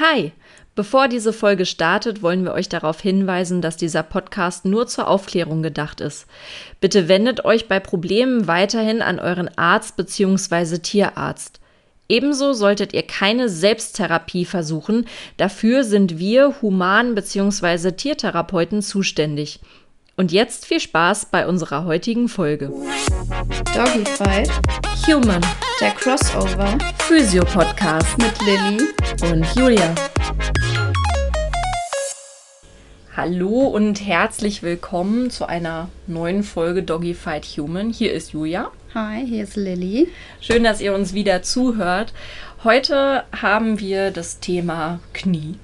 Hi! Bevor diese Folge startet, wollen wir euch darauf hinweisen, dass dieser Podcast nur zur Aufklärung gedacht ist. Bitte wendet euch bei Problemen weiterhin an euren Arzt bzw. Tierarzt. Ebenso solltet ihr keine Selbsttherapie versuchen, dafür sind wir Human- bzw. Tiertherapeuten zuständig. Und jetzt viel Spaß bei unserer heutigen Folge. Doggy Fight, Human, der Crossover Physio-Podcast mit Lilly. und Julia. Hallo und herzlich willkommen zu einer neuen Folge Doggy Fight Human. Hier ist Julia. Hi, hier ist Lilly. Schön, dass ihr uns wieder zuhört. Heute haben wir das Thema Knie.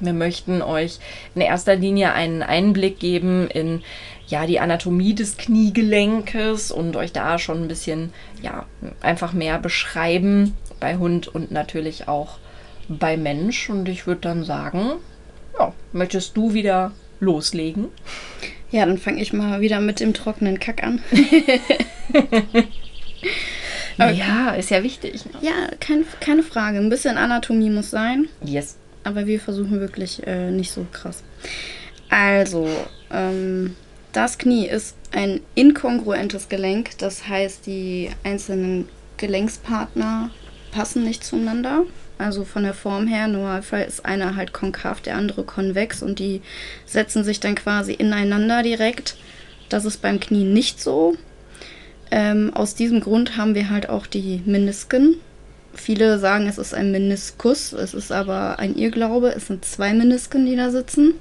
Wir möchten euch in erster Linie einen Einblick geben in ja, die Anatomie des Kniegelenkes und euch da schon ein bisschen ja, einfach mehr beschreiben bei Hund und natürlich auch bei Mensch. Und ich würde dann sagen, ja, möchtest du wieder loslegen? Ja, dann fange ich mal wieder mit dem trockenen Kack an. Ja, ist ja wichtig. ne? Ja, kein, keine Frage. Ein bisschen Anatomie muss sein, Yes. Aber wir versuchen wirklich äh, nicht so krass. Also, ähm, das Knie ist ein inkongruentes Gelenk. Das heißt, die einzelnen Gelenkspartner passen nicht zueinander. Also von der Form her, Normalfall ist einer halt konkav, der andere konvex und die setzen sich dann quasi ineinander direkt. Das ist beim Knie nicht so. Ähm, aus diesem Grund haben wir halt auch die Menisken. Viele sagen, es ist ein Meniskus, es ist aber ein Irrglaube. Es sind zwei Menisken, die da sitzen.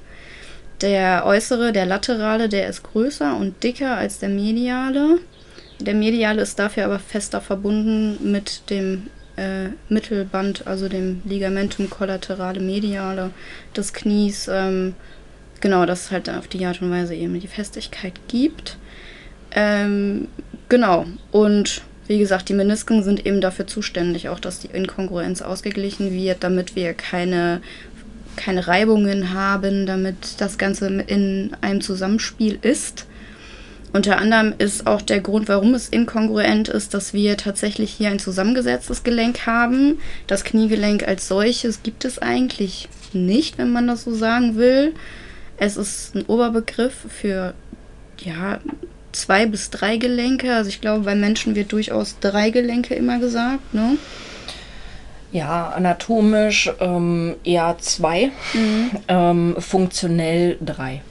Der äußere, der laterale, der ist größer und dicker als der mediale. Der mediale ist dafür aber fester verbunden mit dem äh, Mittelband, also dem Ligamentum collaterale mediale des Knies. Ähm, genau, das es halt auf die Art und Weise eben die Festigkeit gibt. Ähm, genau, und wie gesagt, die Menisken sind eben dafür zuständig, auch dass die Inkongruenz ausgeglichen wird, damit wir keine, keine Reibungen haben, damit das Ganze in einem Zusammenspiel ist. Unter anderem ist auch der Grund, warum es inkongruent ist, dass wir tatsächlich hier ein zusammengesetztes Gelenk haben. Das Kniegelenk als solches gibt es eigentlich nicht, wenn man das so sagen will. Es ist ein Oberbegriff für ja, zwei bis drei Gelenke. Also ich glaube, bei Menschen wird durchaus drei Gelenke immer gesagt, ne? Ja, anatomisch ähm, eher zwei, ähm, funktionell drei.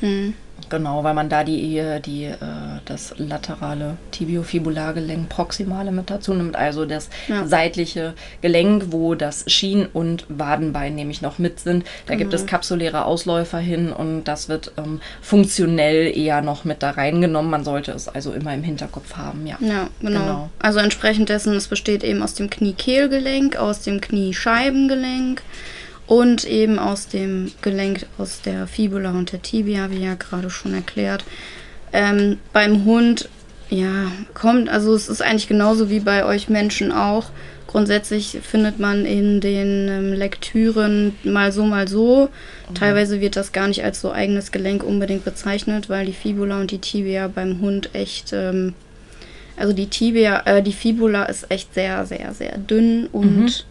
Hm. Genau, weil man da die, die, äh, das laterale Tibiofibulargelenk proximale mit dazu nimmt, also das Ja. seitliche Gelenk, wo das Schien- und Wadenbein nämlich noch mit sind. Da gibt es kapsuläre Ausläufer hin und das wird ähm, funktionell eher noch mit da reingenommen. Man sollte es also immer im Hinterkopf haben, ja. Ja, genau. Genau. Also entsprechend dessen, es besteht eben aus dem Kniekehlgelenk, aus dem Kniescheibengelenk und eben aus dem Gelenk aus der Fibula und der Tibia, wie ja gerade schon erklärt. Ähm, beim Hund, ja, kommt, also es ist eigentlich genauso wie bei euch Menschen auch. Grundsätzlich findet man in den ähm, Lektüren mal so, mal so. Teilweise wird das gar nicht als so eigenes Gelenk unbedingt bezeichnet, weil die Fibula und die Tibia beim Hund echt ähm, also die Tibia, äh, die Fibula ist echt sehr, sehr, sehr dünn und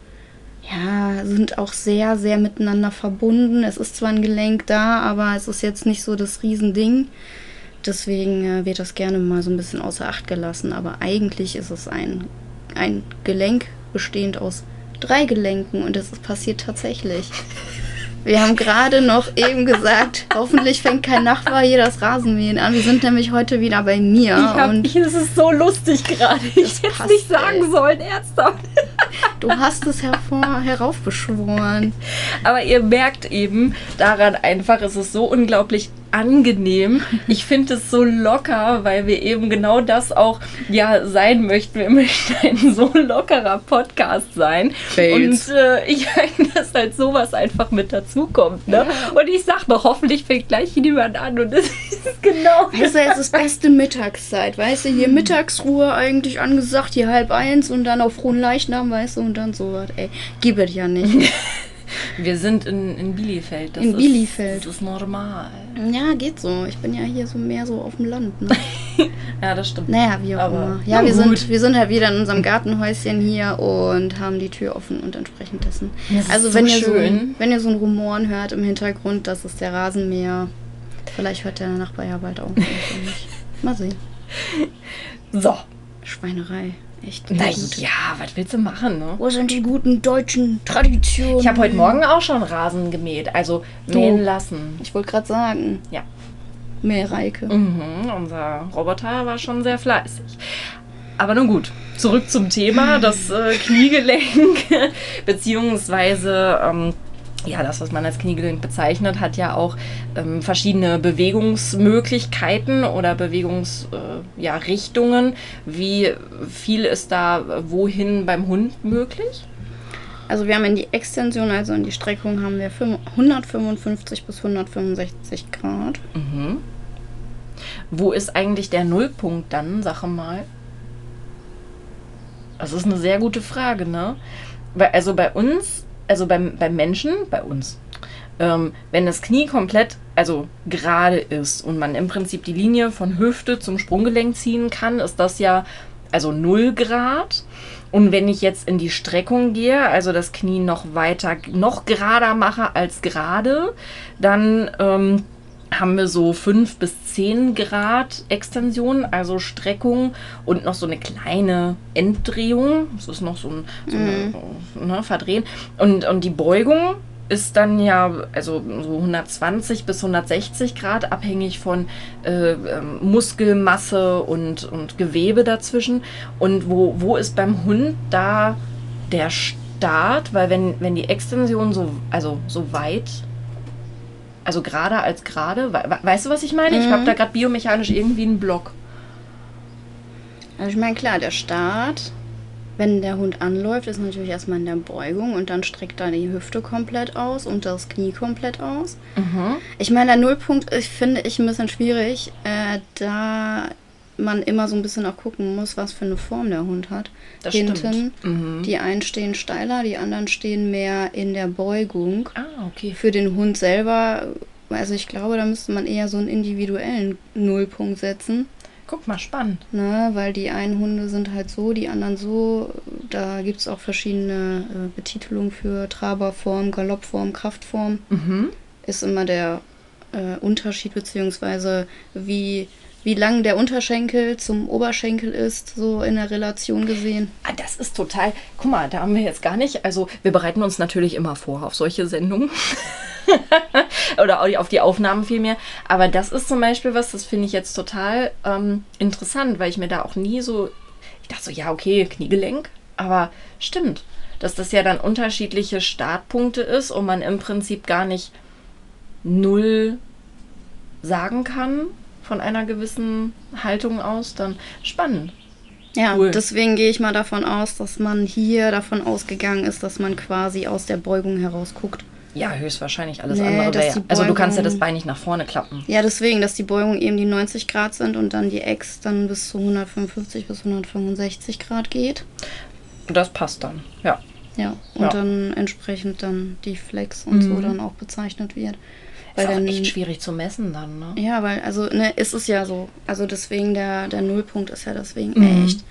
ja, sind auch sehr, sehr miteinander verbunden. Es ist zwar ein Gelenk da, aber es ist jetzt nicht so das Riesending. Deswegen äh, wird das gerne mal so ein bisschen außer Acht gelassen. Aber eigentlich ist es ein, ein Gelenk bestehend aus drei Gelenken und es passiert tatsächlich. Wir haben gerade noch eben gesagt, hoffentlich fängt kein Nachbar hier das Rasenmähen an. Wir sind nämlich heute wieder bei mir. Ich hab, und das ist so lustig gerade. Ich hätte es nicht sagen ey. sollen, ernsthaft. Du hast es hervor, heraufbeschworen. Aber ihr merkt eben daran einfach, es ist so unglaublich angenehm. Ich finde es so locker, weil wir eben genau das auch ja sein möchten. Wir möchten ein so lockerer Podcast sein. Fails. Und äh, ich meine, dass halt sowas einfach mit dazukommt. Ne? Und ich sag noch, hoffentlich fängt gleich jemand an und es ist genau Weißt du, es ist beste Mittagszeit, weißt du, hier Mittagsruhe eigentlich angesagt, hier halb eins und dann auf frohen Leichnam, weißt du, und dann sowas, ey. Gib es ja nicht. Wir sind in, in Bielefeld. Das In ist, Bielefeld. Das ist normal. Ja, geht so. Ich bin ja hier so mehr so auf dem Land, ne? ja, das stimmt. Naja, wie auch Aber- immer. Ja, wir gut. sind, wir sind halt wieder in unserem Gartenhäuschen hier und haben die Tür offen und entsprechend dessen. Das ist Also so wenn ihr, so, schön. ein- wenn ihr so ein Rumoren hört im Hintergrund, das ist der Rasenmäher. Vielleicht hört der Nachbar ja bald auch. Mal sehen. So. Schweinerei. Echt. Na gut. ja, was willst du machen, ne? Wo sind die guten deutschen Traditionen? Ich habe heute Morgen auch schon Rasen gemäht, also Du. mähen lassen. Ich wollte gerade sagen. Ja. Mehlreike. Mhm, unser Roboter war schon sehr fleißig. Aber nun gut, zurück zum Thema, das äh, Kniegelenk, beziehungsweise ähm, ja, das, was man als Kniegelenk bezeichnet, hat ja auch ähm, verschiedene Bewegungsmöglichkeiten oder Bewegungsrichtungen. Äh, ja. Wie viel ist da wohin beim Hund möglich? Also wir haben in die Extension, also in die Streckung, haben wir fünf- 155 bis 165 Grad. Mhm. Wo ist eigentlich der Nullpunkt dann, sag mal? Das ist eine sehr gute Frage, ne? Also bei uns, also beim, beim Menschen, bei uns, ähm, wenn das Knie komplett, also gerade ist und man im Prinzip die Linie von Hüfte zum Sprunggelenk ziehen kann, ist das ja also 0 Grad. Und wenn ich jetzt in die Streckung gehe, also das Knie noch weiter, noch gerader mache als gerade, dann ähm, haben wir so 5 bis 10 Grad Extension, also Streckung und noch so eine kleine Enddrehung. Das ist noch so ein so eine, ne, Verdrehen. Und, und die Beugung ist dann ja also so 120 bis 160 Grad, abhängig von äh, ähm, Muskelmasse und, und Gewebe dazwischen. Und wo, wo ist beim Hund da der Start? Weil wenn, wenn die Extension so, also so weit also gerade als gerade. We we- weißt du, was ich meine? Ich Mhm. habe da gerade biomechanisch irgendwie einen Block. Also ich meine, klar, der Start, wenn der Hund anläuft, ist natürlich erstmal in der Beugung und dann streckt er die Hüfte komplett aus und das Knie komplett aus. Mhm. Ich meine, der Nullpunkt ich finde ich ein bisschen schwierig, äh, da man immer so ein bisschen auch gucken muss, was für eine Form der Hund hat. Das Hinten, stimmt. Mhm. die einen stehen steiler, die anderen stehen mehr in der Beugung. Ah, okay. Für den Hund selber, also ich glaube, da müsste man eher so einen individuellen Nullpunkt setzen. Guck mal, spannend. Ne, weil die einen Hunde sind halt so, die anderen so. Da gibt es auch verschiedene äh, Betitelungen für Traberform, Galoppform, Kraftform. Mhm. Ist immer der äh, Unterschied, beziehungsweise wie, wie lang der Unterschenkel zum Oberschenkel ist, so in der Relation gesehen. Ah, das ist total. Guck mal, da haben wir jetzt gar nicht. Also, wir bereiten uns natürlich immer vor auf solche Sendungen. Oder au- auf die Aufnahmen vielmehr. Aber das ist zum Beispiel was, das finde ich jetzt total ähm, interessant, weil ich mir da auch nie so. Ich dachte so, ja, okay, Kniegelenk. Aber stimmt, dass das ja dann unterschiedliche Startpunkte ist und man im Prinzip gar nicht null sagen kann von einer gewissen Haltung aus. Dann spannend. Ja, Cool. deswegen gehe ich mal davon aus, dass man hier davon ausgegangen ist, dass man quasi aus der Beugung heraus guckt. Ja, höchstwahrscheinlich alles Nee, andere wäre. Also du kannst ja das Bein nicht nach vorne klappen. Ja, deswegen, dass die Beugung eben die 90 Grad sind und dann die Ex dann bis zu 155 bis 165 Grad geht. Das passt dann. Ja. Ja, und Ja. dann entsprechend dann die Flex und so Mhm. dann auch bezeichnet wird. Ist auch dann, echt schwierig zu messen dann, ne? Ja, weil, also, ne, ist es ja so. Also deswegen, der, der Nullpunkt ist ja deswegen Mhm. echt,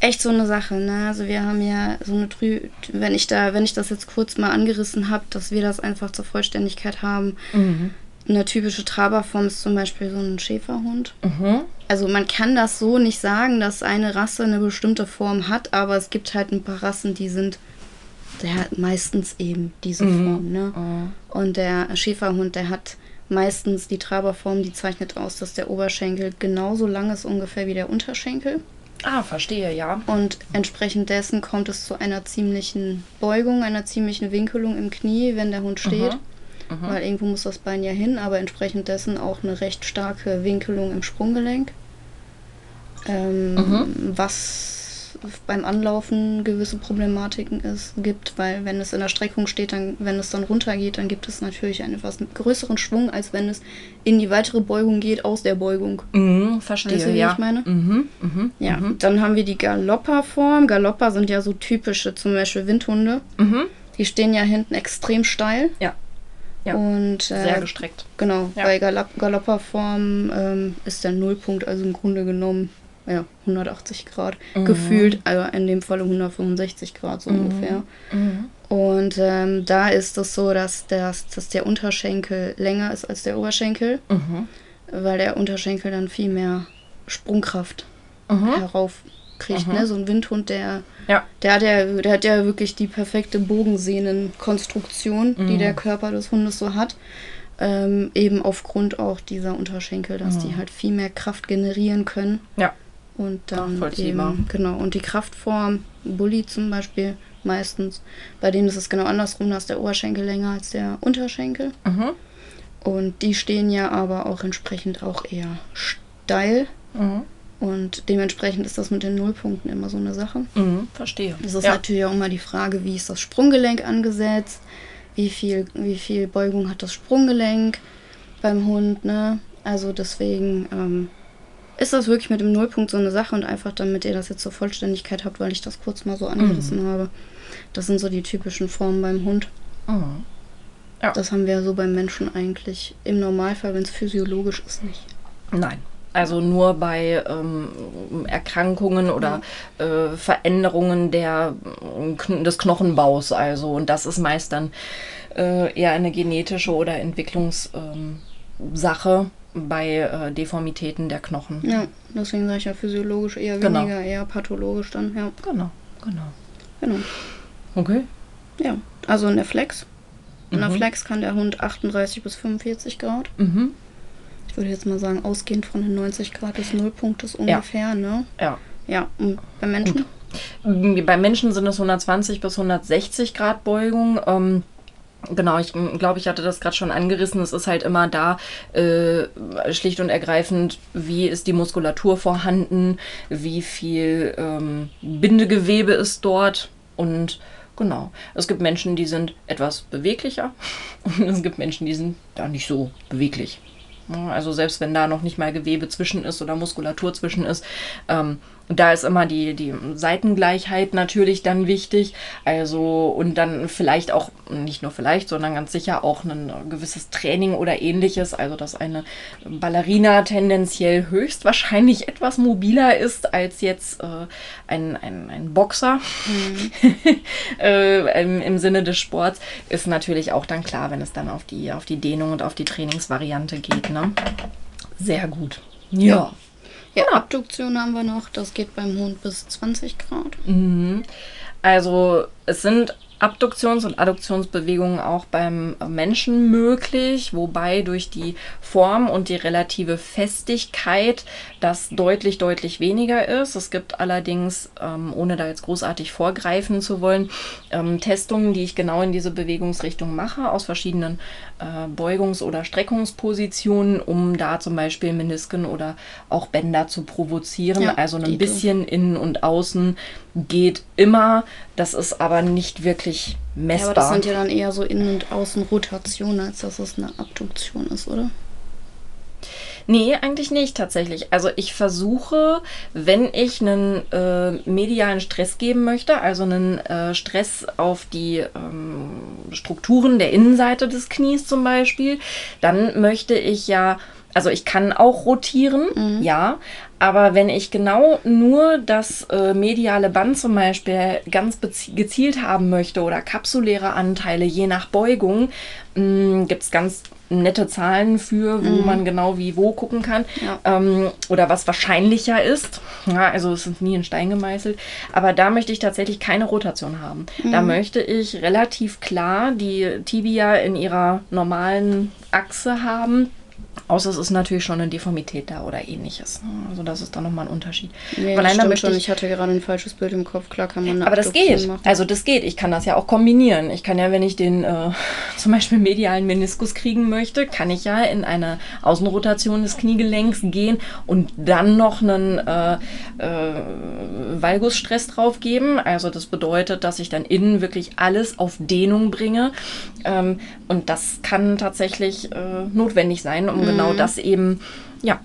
echt so eine Sache, ne? Also wir haben ja so eine Trü, wenn ich da, wenn ich das jetzt kurz mal angerissen habe, dass wir das einfach zur Vollständigkeit haben. Mhm. Eine typische Traberform ist zum Beispiel so ein Schäferhund. Mhm. Also man kann das so nicht sagen, dass eine Rasse eine bestimmte Form hat, aber es gibt halt ein paar Rassen, die sind der hat meistens eben diese Mhm. Form, ne? Mhm. Und der Schäferhund, der hat meistens die Traberform, die zeichnet aus, dass der Oberschenkel genauso lang ist ungefähr wie der Unterschenkel. Ah, verstehe, ja. Und entsprechend dessen kommt es zu einer ziemlichen Beugung, einer ziemlichen Winkelung im Knie, wenn der Hund steht. Mhm. Weil irgendwo muss das Bein ja hin, aber entsprechend dessen auch eine recht starke Winkelung im Sprunggelenk. Ähm, Mhm. Beim Anlaufen gewisse Problematiken ist, gibt, weil wenn es in der Streckung steht, dann, wenn es dann runtergeht, dann gibt es natürlich einen etwas größeren Schwung, als wenn es in die weitere Beugung geht aus der Beugung. Mhm, verstehe, Weißt du, wie ja. ich meine? Mhm. Mhm. Ja, Mhm. dann haben wir die Galopperform. Galopper sind ja so typische, zum Beispiel Windhunde. Mhm. Die stehen ja hinten extrem steil. Ja. Ja. Und äh, Sehr gestreckt. Genau, Ja. bei Galopp Galopperform ähm, ist der Nullpunkt also im Grunde genommen ja, 180 Grad Mhm. gefühlt, also in dem Falle 165 Grad so ungefähr. Und ähm, da ist es so, dass, das, dass der Unterschenkel länger ist als der Oberschenkel, Mhm. weil der Unterschenkel dann viel mehr Sprungkraft Mhm. heraufkriegt. Ne? So ein Windhund, der, Ja. der, hat ja, der hat ja wirklich die perfekte Bogensehnenkonstruktion, die Mhm. der Körper des Hundes so hat. Ähm, eben aufgrund auch dieser Unterschenkel, dass die halt viel mehr Kraft generieren können. Mhm. Ja. Und dann eben, genau. Und die Kraftform, Bully zum Beispiel, meistens, bei denen ist es genau andersrum, da ist der Oberschenkel länger als der Unterschenkel. Mhm. Und die stehen ja aber auch entsprechend auch eher steil. Mhm. Und dementsprechend ist das mit den Nullpunkten immer so eine Sache. Mhm. Verstehe. Es ist ja. natürlich auch immer die Frage, wie ist das Sprunggelenk angesetzt? Wie viel, wie viel Beugung hat das Sprunggelenk beim Hund, ne? Also deswegen ähm, ist das wirklich mit dem Nullpunkt so eine Sache und einfach damit ihr das jetzt zur Vollständigkeit habt, weil ich das kurz mal so angerissen habe. Das sind so die typischen Formen beim Hund. Mhm. Das haben wir so beim Menschen eigentlich im Normalfall, wenn es physiologisch ist, nicht. Nein. Also nur bei ähm, Erkrankungen oder äh, Veränderungen der, äh, Kn des Knochenbaus. Also und das ist meist dann äh, eher eine genetische oder Entwicklungssache ähm, bei äh, Deformitäten der Knochen. Ja, deswegen sage ich ja physiologisch eher Genau. weniger, eher pathologisch dann, ja. Genau, genau. Genau. Okay. Ja, also in der Flex. In der Mhm. Flex kann der Hund 38 bis 45 Grad. Mhm. Ich würde jetzt mal sagen, ausgehend von den 90 Grad des Nullpunktes ungefähr, ne? Ja. Ja, und beim Menschen? Bei Menschen sind es 120 bis 160 Grad Beugung. Ähm, genau, ich glaube, ich hatte das gerade schon angerissen. Es ist halt immer da äh, schlicht und ergreifend, wie ist die Muskulatur vorhanden, wie viel ähm, Bindegewebe ist dort und genau. Es gibt Menschen, die sind etwas beweglicher und es gibt Menschen, die sind da nicht so beweglich. Also selbst wenn da noch nicht mal Gewebe zwischen ist oder Muskulatur zwischen ist, ähm, da ist immer die, die Seitengleichheit natürlich dann wichtig. Also und dann vielleicht auch, nicht nur vielleicht, sondern ganz sicher auch ein gewisses Training oder ähnliches. Also dass eine Ballerina tendenziell höchstwahrscheinlich etwas mobiler ist als jetzt äh, ein, ein, ein Boxer äh, im, im Sinne des Sports, ist natürlich auch dann klar, wenn es dann auf die, auf die Dehnung und auf die Trainingsvariante geht. Ne? Sehr gut. Ja. Ja, Abduktion haben wir noch. Das geht beim Hund bis 20 Grad. Mhm. Also es sind Abduktions- und Adduktionsbewegungen auch beim Menschen möglich, wobei durch die Form und die relative Festigkeit das deutlich, deutlich weniger ist. Es gibt allerdings, ähm, ohne da jetzt großartig vorgreifen zu wollen, ähm, Testungen, die ich genau in diese Bewegungsrichtung mache, aus verschiedenen Beugungs- oder Streckungspositionen, um da zum Beispiel Menisken oder auch Bänder zu provozieren. Ja, also ein bisschen innen und außen geht immer. Das ist aber nicht wirklich Ja, messbar. aber das sind ja dann eher so Innen- und Außenrotationen, als dass es eine Abduktion ist, oder? Nee, eigentlich nicht tatsächlich. Also ich versuche, wenn ich einen äh, medialen Stress geben möchte, also einen äh, Stress auf die ähm, Strukturen der Innenseite des Knies zum Beispiel, dann möchte ich ja, also ich kann auch rotieren, ja, aber wenn ich genau nur das äh, mediale Band zum Beispiel ganz gezielt haben möchte oder kapsuläre Anteile je nach Beugung, gibt es ganz nette Zahlen für, wo man genau wie wo gucken kann Ja. ähm, oder was wahrscheinlicher ist. Ja, also es ist nie in Stein gemeißelt. Aber da möchte ich tatsächlich keine Rotation haben. Da möchte ich relativ klar die Tibia in ihrer normalen Achse haben. Außer es ist natürlich schon eine Deformität da oder ähnliches. Also das ist dann nochmal ein Unterschied. Nee, Von das stimmt schon. ich- Ich hatte gerade ein falsches Bild im Kopf. Klar kann man eine aber das Abduktion geht. machen. Also das geht. Ich kann das ja auch kombinieren. Ich kann ja, wenn ich den äh, zum Beispiel medialen Meniskus kriegen möchte, kann ich ja in eine Außenrotation des Kniegelenks gehen und dann noch einen äh, äh, Valgusstress drauf geben. Also das bedeutet, dass ich dann innen wirklich alles auf Dehnung bringe. Ähm, und das kann tatsächlich äh, notwendig sein, um genau das eben ja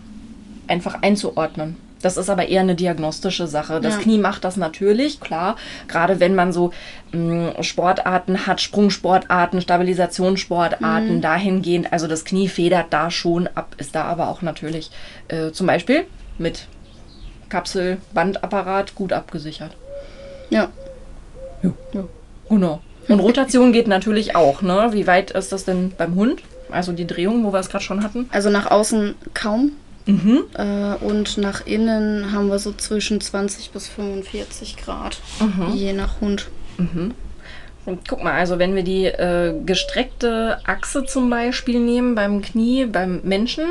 einfach einzuordnen. Das ist aber eher eine diagnostische Sache. Das Ja. Knie macht das natürlich, klar. Gerade wenn man so mh, Sportarten hat, Sprungsportarten, Stabilisationssportarten, dahingehend. Also das Knie federt da schon ab, ist da aber auch natürlich äh, zum Beispiel mit Kapsel, Bandapparat gut abgesichert. Ja. Genau. Und Rotation geht natürlich auch, ne? Wie weit ist das denn beim Hund? Also die Drehung, wo wir es gerade schon hatten. Also nach außen kaum. Mhm. Äh, und nach innen haben wir so zwischen 20 bis 45 Grad. Mhm. Je nach Hund. Und guck mal, also wenn wir die äh, gestreckte Achse zum Beispiel nehmen beim Knie, beim Menschen,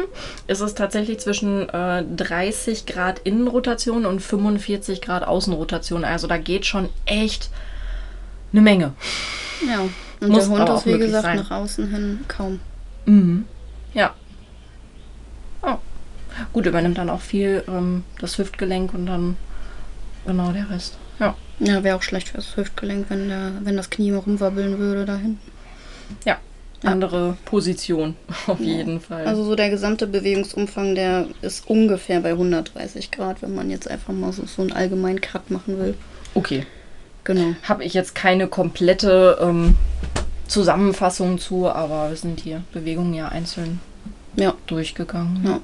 ist es tatsächlich zwischen äh, 30 Grad Innenrotation und 45 Grad Außenrotation. Also da geht schon echt eine Menge. Ja. Und Muss der Hund ist, wie gesagt, sein. nach außen hin kaum. Mhm. Ja. Oh. Gut, übernimmt dann auch viel ähm, das Hüftgelenk und dann genau der Rest. Ja. Ja, wäre auch schlecht fürs Hüftgelenk, wenn, der, wenn das Knie mal rumwabbeln würde da hinten. Ja. Andere Position, auf jeden Fall. Also so der gesamte Bewegungsumfang, der ist ungefähr bei 130 Grad, wenn man jetzt einfach mal so, so einen allgemeinen Cut machen will. okay. Genau. habe ich jetzt keine komplette ähm, Zusammenfassung zu, aber wir sind hier Bewegungen ja einzeln Ja. durchgegangen. Ja.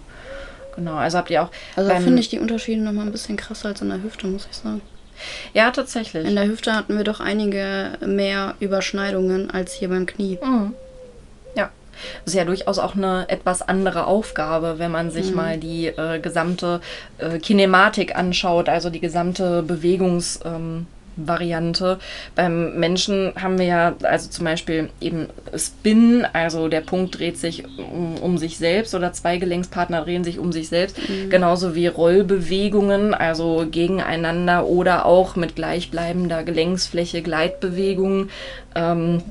Genau, also habt ihr auch. Also finde ich die Unterschiede nochmal ein bisschen krasser als in der Hüfte, muss ich sagen. Ja, tatsächlich. In der Hüfte hatten wir doch einige mehr Überschneidungen als hier beim Knie. Mhm. Ja. Das ist ja durchaus auch eine etwas andere Aufgabe, wenn man sich mal die äh, gesamte äh, Kinematik anschaut, also die gesamte Bewegungs. Ähm, Variante. Beim Menschen haben wir ja also zum Beispiel eben Spin, also der Punkt dreht sich um, um sich selbst oder zwei Gelenkspartner drehen sich um sich selbst, genauso wie Rollbewegungen, also gegeneinander oder auch mit gleichbleibender Gelenksfläche Gleitbewegungen. Ähm,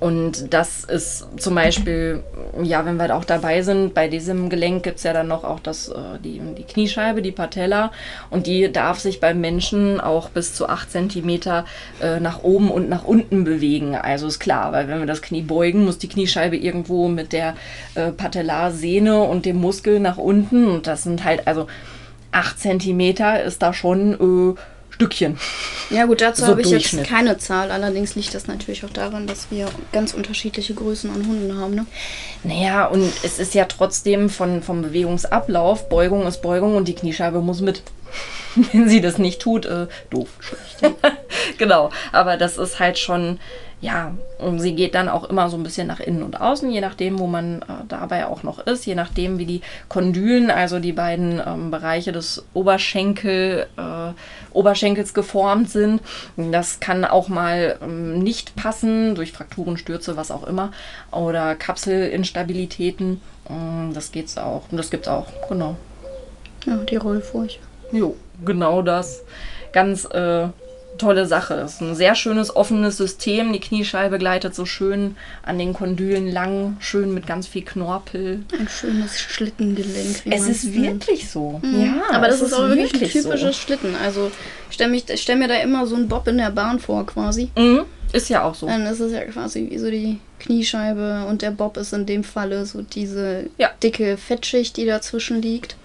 und das ist zum Beispiel, ja, wenn wir auch dabei sind, bei diesem Gelenk gibt es ja dann noch auch das, äh, die, die Kniescheibe, die Patella. Und die darf sich beim Menschen auch bis zu 8 cm äh, nach oben und nach unten bewegen. Also ist klar, weil wenn wir das Knie beugen, muss die Kniescheibe irgendwo mit der äh, Patellarsehne und dem Muskel nach unten. Und das sind halt, also 8 cm ist da schon äh, Stückchen. Ja gut, dazu So habe ich jetzt keine Zahl. Allerdings liegt das natürlich auch daran, dass wir ganz unterschiedliche Größen an Hunden haben. Ne? Naja, und es ist ja trotzdem von, vom Bewegungsablauf, Beugung ist Beugung und die Kniescheibe muss mit. Wenn sie das nicht tut, äh, doof. genau, aber das ist halt schon, ja, sie geht dann auch immer so ein bisschen nach innen und außen, je nachdem, wo man äh, dabei auch noch ist, je nachdem, wie die Kondylen, also die beiden ähm, Bereiche des Oberschenkel, äh, Oberschenkels geformt sind. Das kann auch mal ähm, nicht passen, durch Frakturen, Stürze, was auch immer, oder Kapselinstabilitäten. Ähm, das geht's auch. Und das gibt's auch, genau. Ja, die Rollfurche. Jo, genau das. Ganz äh, tolle Sache. Ist ein sehr schönes, offenes System. Die Kniescheibe gleitet so schön an den Kondylen lang, schön mit ganz viel Knorpel. Ein schönes Schlittengelenk. Es ist nennt. wirklich so. Mhm. Ja, aber das es ist auch wirklich ein so. typisches Schlitten. Also ich stelle stell mir da immer so einen Bob in der Bahn vor quasi. Mhm, ist ja auch so. Dann ist es ja quasi wie so die Kniescheibe und der Bob ist in dem Falle so diese Ja. dicke Fettschicht, die dazwischen liegt.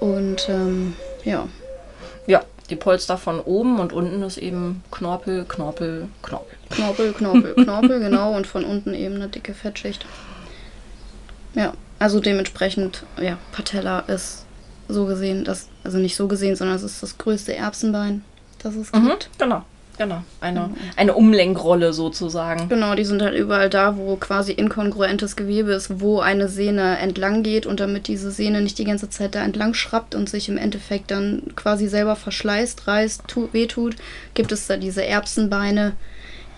Und ähm, ja, Ja, die Polster von oben und unten ist eben Knorpel, Knorpel, Knorpel. Knorpel, Knorpel, Knorpel, genau. Und von unten eben eine dicke Fettschicht. Ja, also dementsprechend, ja, Patella ist so gesehen, das, also nicht so gesehen, sondern es ist das größte Erbsenbein, das es Mhm, gibt. genau, genau. Eine, eine Umlenkrolle sozusagen. Genau, die sind halt überall da, wo quasi inkongruentes Gewebe ist, wo eine Sehne entlang geht und damit diese Sehne nicht die ganze Zeit da entlang schrappt und sich im Endeffekt dann quasi selber verschleißt, reißt, tu, wehtut, gibt es da diese Erbsenbeine,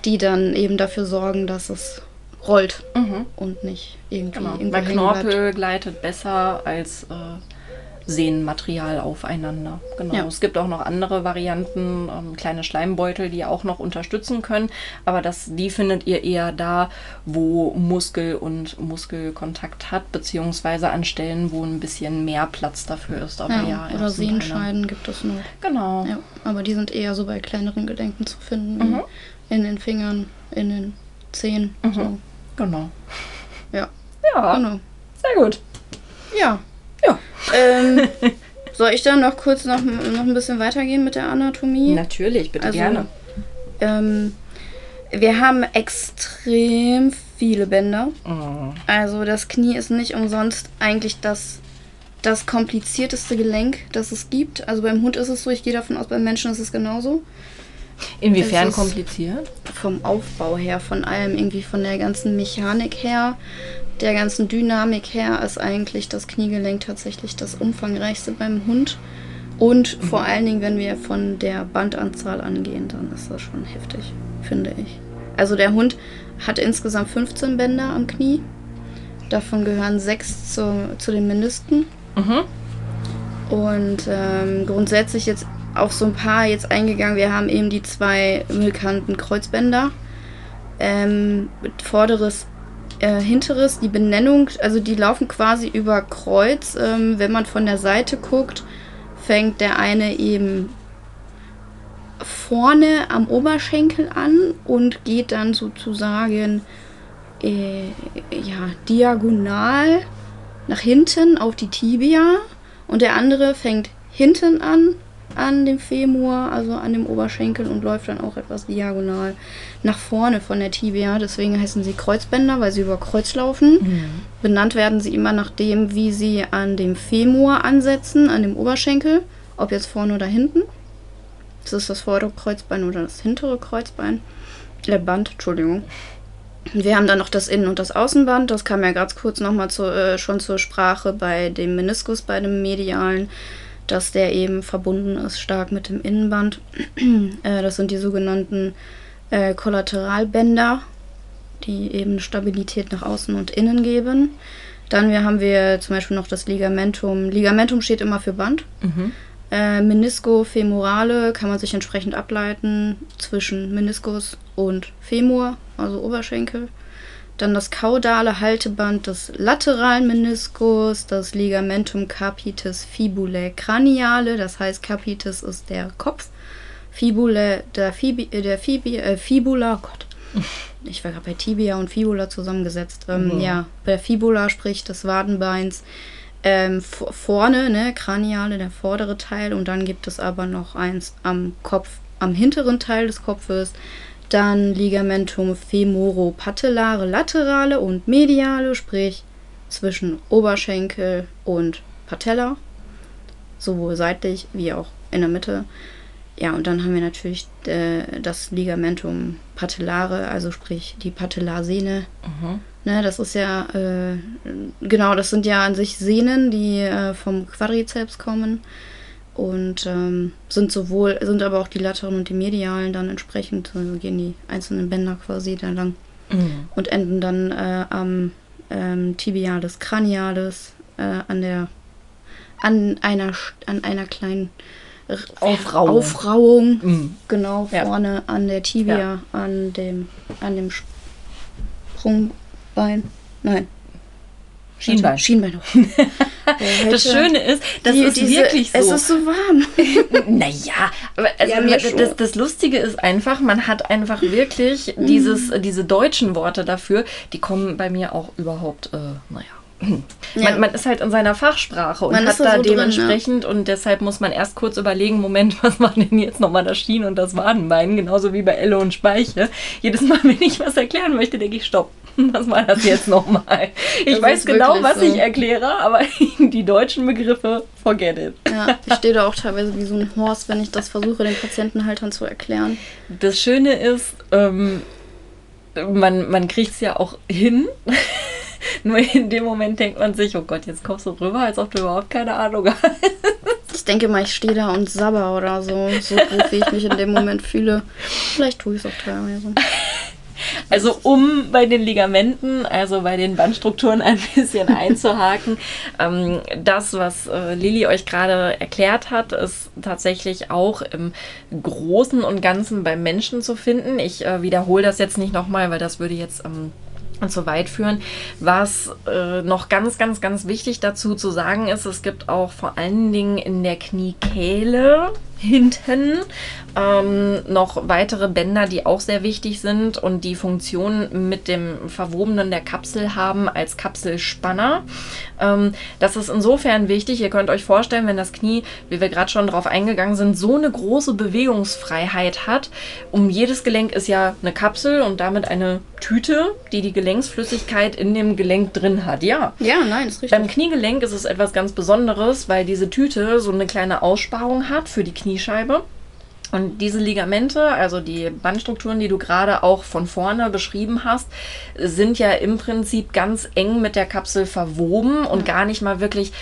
die dann eben dafür sorgen, dass es rollt Mhm. und nicht irgendwie Genau. Weil. Knorpel gleitet besser als äh, Sehnenmaterial aufeinander. Genau. Ja. Es gibt auch noch andere Varianten, ähm, kleine Schleimbeutel, die auch noch unterstützen können. Aber das, die findet ihr eher da, wo Muskel und Muskelkontakt hat, beziehungsweise an Stellen, wo ein bisschen mehr Platz dafür ist. Aber Ja, ja, oder Erbsenbeine. Sehenscheiden gibt es noch. Genau. Ja, aber die sind eher so bei kleineren Gelenken zu finden, Mhm. in den Fingern, in den Zehen. Mhm. So. Genau. Ja, Ja, genau. sehr gut. Ja, Ja. Ähm, Soll ich dann noch kurz noch, noch ein bisschen weitergehen mit der Anatomie? Natürlich, bitte Also, gerne. Ähm, wir haben extrem viele Bänder. Oh. Also das Knie ist nicht umsonst eigentlich das, das komplizierteste Gelenk, das es gibt. Also beim Hund ist es so, ich gehe davon aus, beim Menschen ist es genauso. Inwiefern Es kompliziert? Vom Aufbau her, von allem, irgendwie von der ganzen Mechanik her, der ganzen Dynamik her, ist eigentlich das Kniegelenk tatsächlich das umfangreichste beim Hund. Und vor allen Dingen, wenn wir von der Bandanzahl angehen, dann ist das schon heftig, finde ich. Also der Hund hat insgesamt 15 Bänder am Knie. Davon gehören sechs zu, zu den Menisken. Mhm. Und ähm, grundsätzlich jetzt auf so ein paar jetzt eingegangen. Wir haben eben die zwei bekannten Kreuzbänder. Ähm, vorderes, äh, hinteres, die Benennung, also die laufen quasi über Kreuz. Ähm, wenn man von der Seite guckt, fängt der eine eben vorne am Oberschenkel an und geht dann sozusagen äh, ja, diagonal nach hinten auf die Tibia und der andere fängt hinten an an dem Femur, also an dem Oberschenkel und läuft dann auch etwas diagonal nach vorne von der Tibia. Deswegen heißen sie Kreuzbänder, weil sie über Kreuz laufen. Benannt werden sie immer nach dem, wie sie an dem Femur ansetzen, an dem Oberschenkel, ob jetzt vorne oder hinten. Das ist das vordere Kreuzbein oder das hintere Kreuzbein. Äh, Band, Entschuldigung. Wir haben dann noch das Innen- und das Außenband. Das kam ja ganz kurz nochmal zu, äh, schon zur Sprache bei dem Meniskus, bei dem medialen, dass der eben verbunden ist stark mit dem Innenband. äh, das sind die sogenannten äh, Kollateralbänder, die eben Stabilität nach außen und innen geben. Dann wir haben wir zum Beispiel noch das Ligamentum. Ligamentum steht immer für Band. Mhm. Äh, Menisco-femorale kann man sich entsprechend ableiten zwischen Meniskus und Femur, also Oberschenkel. Dann das kaudale Halteband des lateralen Meniskus, das Ligamentum capitis fibulae craniale, das heißt Capitis ist der Kopf, Fibulae der, Fibi, äh, der Fibi, äh, Fibula, oh Gott, ich war gerade bei Tibia und Fibula zusammengesetzt. Ähm, Mhm. Ja, bei Fibula, sprich des Wadenbeins, ähm, vorne, ne, Kraniale, der vordere Teil. Und dann gibt es aber noch eins am Kopf, am hinteren Teil des Kopfes. Dann Ligamentum femoropatellare laterale und mediale, sprich zwischen Oberschenkel und Patella. Sowohl seitlich wie auch in der Mitte. Ja, und dann haben wir natürlich äh, das Ligamentum patellare, also sprich die Patellarsehne. Mhm. Ne, das ist ja, äh, genau, das sind ja an sich Sehnen, die äh, vom Quadrizeps kommen und ähm, sind sowohl, sind aber auch die lateralen und die medialen dann entsprechend, also gehen die einzelnen Bänder quasi da lang Mhm. und enden dann äh, am ähm, Tibialis cranialis äh, an der, an einer, an einer kleinen Aufrauung. Aufrauung Mhm. Genau, Ja. vorne an der Tibia, Ja. an dem, an dem Sprungbein. Nein. Schienbein. Schienbein. Das Schöne ist, das die- ist diese- wirklich so. Es ist so warm. Naja, aber also Ja, mir das, das, Lustige ist einfach, man hat einfach wirklich Mhm. dieses, diese deutschen Worte dafür, die kommen bei mir auch überhaupt, äh, naja. Ja. Man, man ist halt in seiner Fachsprache und Man hat ist da so drin, dementsprechend und deshalb muss man erst kurz überlegen, Moment, was war denn jetzt nochmal das Schien und das Wadenbein, genauso wie bei Elle und Speiche. Jedes Mal, wenn ich was erklären möchte, denke ich, stopp, was war das jetzt nochmal? Ich Das weiß genau, was so. ich erkläre, aber die deutschen Begriffe, forget it. Ja, ich stehe da auch teilweise wie so ein Horst, wenn ich das versuche, den Patientenhaltern zu erklären. Das Schöne ist, ähm, man, man kriegt es ja auch hin. Nur in dem Moment denkt man sich, oh Gott, jetzt kommst du rüber, als ob du überhaupt keine Ahnung hast. Ich denke mal, ich stehe da und sabber oder so, so gut, wie ich mich in dem Moment fühle. Vielleicht tue ich es auch teilweise. Also um bei den Ligamenten, also bei den Bandstrukturen ein bisschen einzuhaken, ähm, das, was äh, Lilly euch gerade erklärt hat, ist tatsächlich auch im Großen und Ganzen beim Menschen zu finden. Ich äh, wiederhole das jetzt nicht nochmal, weil das würde jetzt ähm, zu weit führen. Was äh, noch ganz, ganz, ganz wichtig dazu zu sagen ist, es gibt auch vor allen Dingen in der Kniekehle hinten ähm, noch weitere Bänder, die auch sehr wichtig sind und die Funktion mit dem Verwobenen der Kapsel haben als Kapselspanner. Ähm, das ist insofern wichtig. Ihr könnt euch vorstellen, wenn das Knie, wie wir gerade schon drauf eingegangen sind, so eine große Bewegungsfreiheit hat. Um jedes Gelenk ist ja eine Kapsel und damit eine Tüte, die die Gelenksflüssigkeit in dem Gelenk drin hat. Ja. Ja, nein, ist richtig. Beim Kniegelenk ist es etwas ganz Besonderes, weil diese Tüte so eine kleine Aussparung hat für die Kniescheibe. Und diese Ligamente, also die Bandstrukturen, die du gerade auch von vorne beschrieben hast, sind ja im Prinzip ganz eng mit der Kapsel verwoben und gar nicht mal wirklich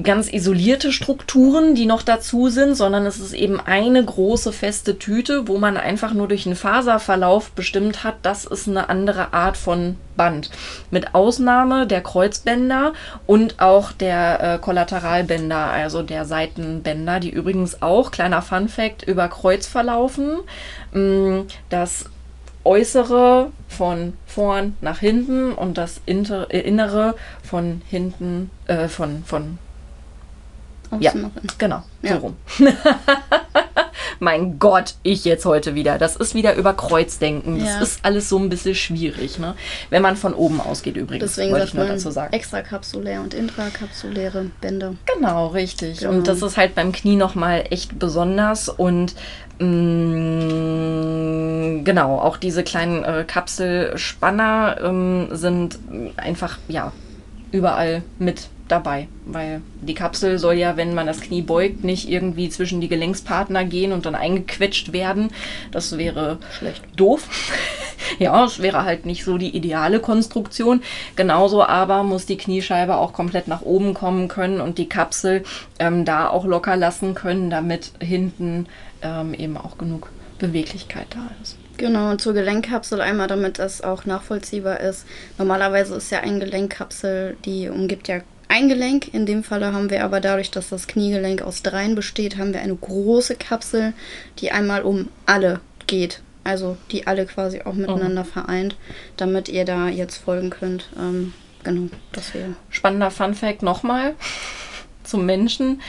ganz isolierte Strukturen, die noch dazu sind, sondern es ist eben eine große feste Tüte, wo man einfach nur durch einen Faserverlauf bestimmt hat, das ist eine andere Art von Band. Mit Ausnahme der Kreuzbänder und auch der äh, Kollateralbänder, also der Seitenbänder, die übrigens auch, kleiner Fun fact, über Kreuz verlaufen. Mm, das Äußere von vorn nach hinten und das Inter äh, Innere von hinten, äh, von, von Außen ja, genau, Ja. so rum. mein Gott, ich jetzt heute wieder. Das ist wieder über Kreuzdenken. Das Ja. ist alles so ein bisschen schwierig, ne? Wenn man von oben ausgeht übrigens, Deswegen wollte ich nur dazu sagen. extrakapsulär und intrakapsuläre Bänder. Genau, richtig. Genau. Und das ist halt beim Knie nochmal echt besonders. Und mh, genau, auch diese kleinen äh, Kapselspanner ähm, sind einfach, ja, überall mit dabei. Weil die Kapsel soll ja, wenn man das Knie beugt, nicht irgendwie zwischen die Gelenkspartner gehen und dann eingequetscht werden. Das wäre Schlecht. doof. ja, es wäre halt nicht so die ideale Konstruktion. Genauso aber muss die Kniescheibe auch komplett nach oben kommen können und die Kapsel ähm, da auch locker lassen können, damit hinten ähm, eben auch genug Beweglichkeit da ist. Genau, und zur Gelenkkapsel einmal, damit das auch nachvollziehbar ist. Normalerweise ist ja ein Gelenkkapsel, die umgibt ja ein Gelenk. In dem Falle haben wir aber dadurch, dass das Kniegelenk aus dreien besteht, haben wir eine große Kapsel, die einmal um alle geht. Also die alle quasi auch miteinander vereint, damit ihr da jetzt folgen könnt. Ähm, genau, das wäre. Spannender Fun Fact nochmal zum Menschen.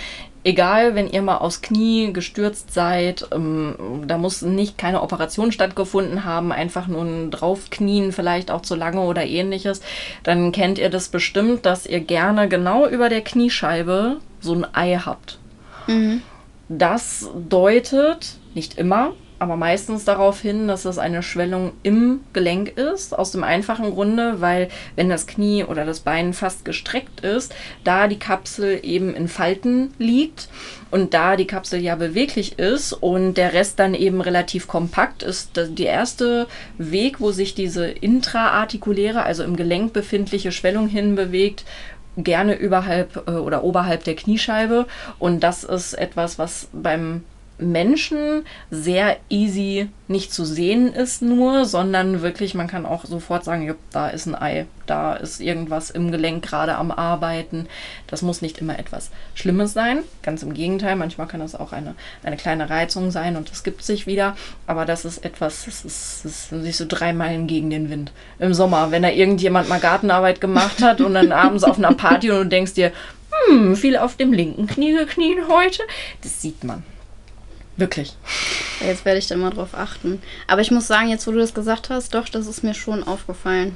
Egal, wenn ihr mal aufs Knie gestürzt seid, ähm, da muss nicht keine Operation stattgefunden haben, einfach nur ein Draufknien, vielleicht auch zu lange oder ähnliches, dann kennt ihr das bestimmt, dass ihr gerne genau über der Kniescheibe so ein Ei habt. Mhm. Das deutet, nicht immer, aber meistens darauf hin, dass es eine Schwellung im Gelenk ist. Aus dem einfachen Grunde, weil wenn das Knie oder das Bein fast gestreckt ist, da die Kapsel eben in Falten liegt und da die Kapsel ja beweglich ist und der Rest dann eben relativ kompakt ist, das- der erste Weg, wo sich diese intraartikuläre, also im Gelenk befindliche Schwellung hinbewegt, gerne überhalb äh, oder oberhalb der Kniescheibe. Und das ist etwas, was beim Menschen sehr easy nicht zu sehen ist nur, sondern wirklich, man kann auch sofort sagen, jupp, da ist ein Ei, da ist irgendwas im Gelenk gerade am Arbeiten. Das muss nicht immer etwas Schlimmes sein. Ganz im Gegenteil, manchmal kann es auch eine, eine kleine Reizung sein und es gibt sich wieder. Aber das ist etwas, das ist, das sich so drei Meilen gegen den Wind. Im Sommer, wenn da irgendjemand mal Gartenarbeit gemacht hat und dann abends auf einer Party und du denkst dir, hm, viel auf dem linken Knie geknien heute. Das sieht man. Wirklich. Jetzt werde ich da mal drauf achten. Aber ich muss sagen, jetzt wo du das gesagt hast, doch, das ist mir schon aufgefallen.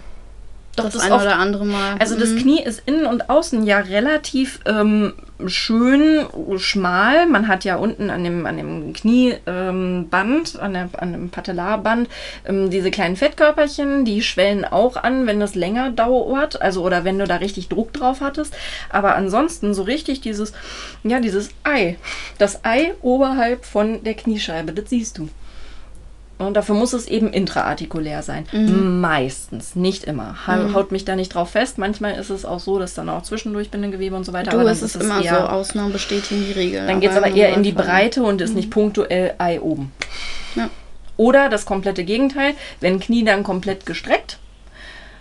Doch, das das eine oder andere Mal. Also das Mhm. Knie ist innen und außen ja relativ ähm, schön schmal. Man hat ja unten an dem, an dem Knieband, ähm, an, der, an dem Patellarband ähm, diese kleinen Fettkörperchen, die schwellen auch an, wenn das länger dauert, also oder wenn du da richtig Druck drauf hattest. Aber ansonsten so richtig dieses, ja, dieses Ei. Das Ei oberhalb von der Kniescheibe, das siehst du. Und dafür muss es eben intraartikulär sein. Meistens, nicht immer. Ha- Haut mich da nicht drauf fest. Manchmal ist es auch so, dass dann auch zwischendurch Bindegewebe und so weiter. Du, dann es ist immer so, eher, Ausnahmen bestätigen die Regel. Dann geht es aber eher in die Breite und ist nicht punktuell Ei oben. Ja. Oder das komplette Gegenteil, wenn Knie dann komplett gestreckt,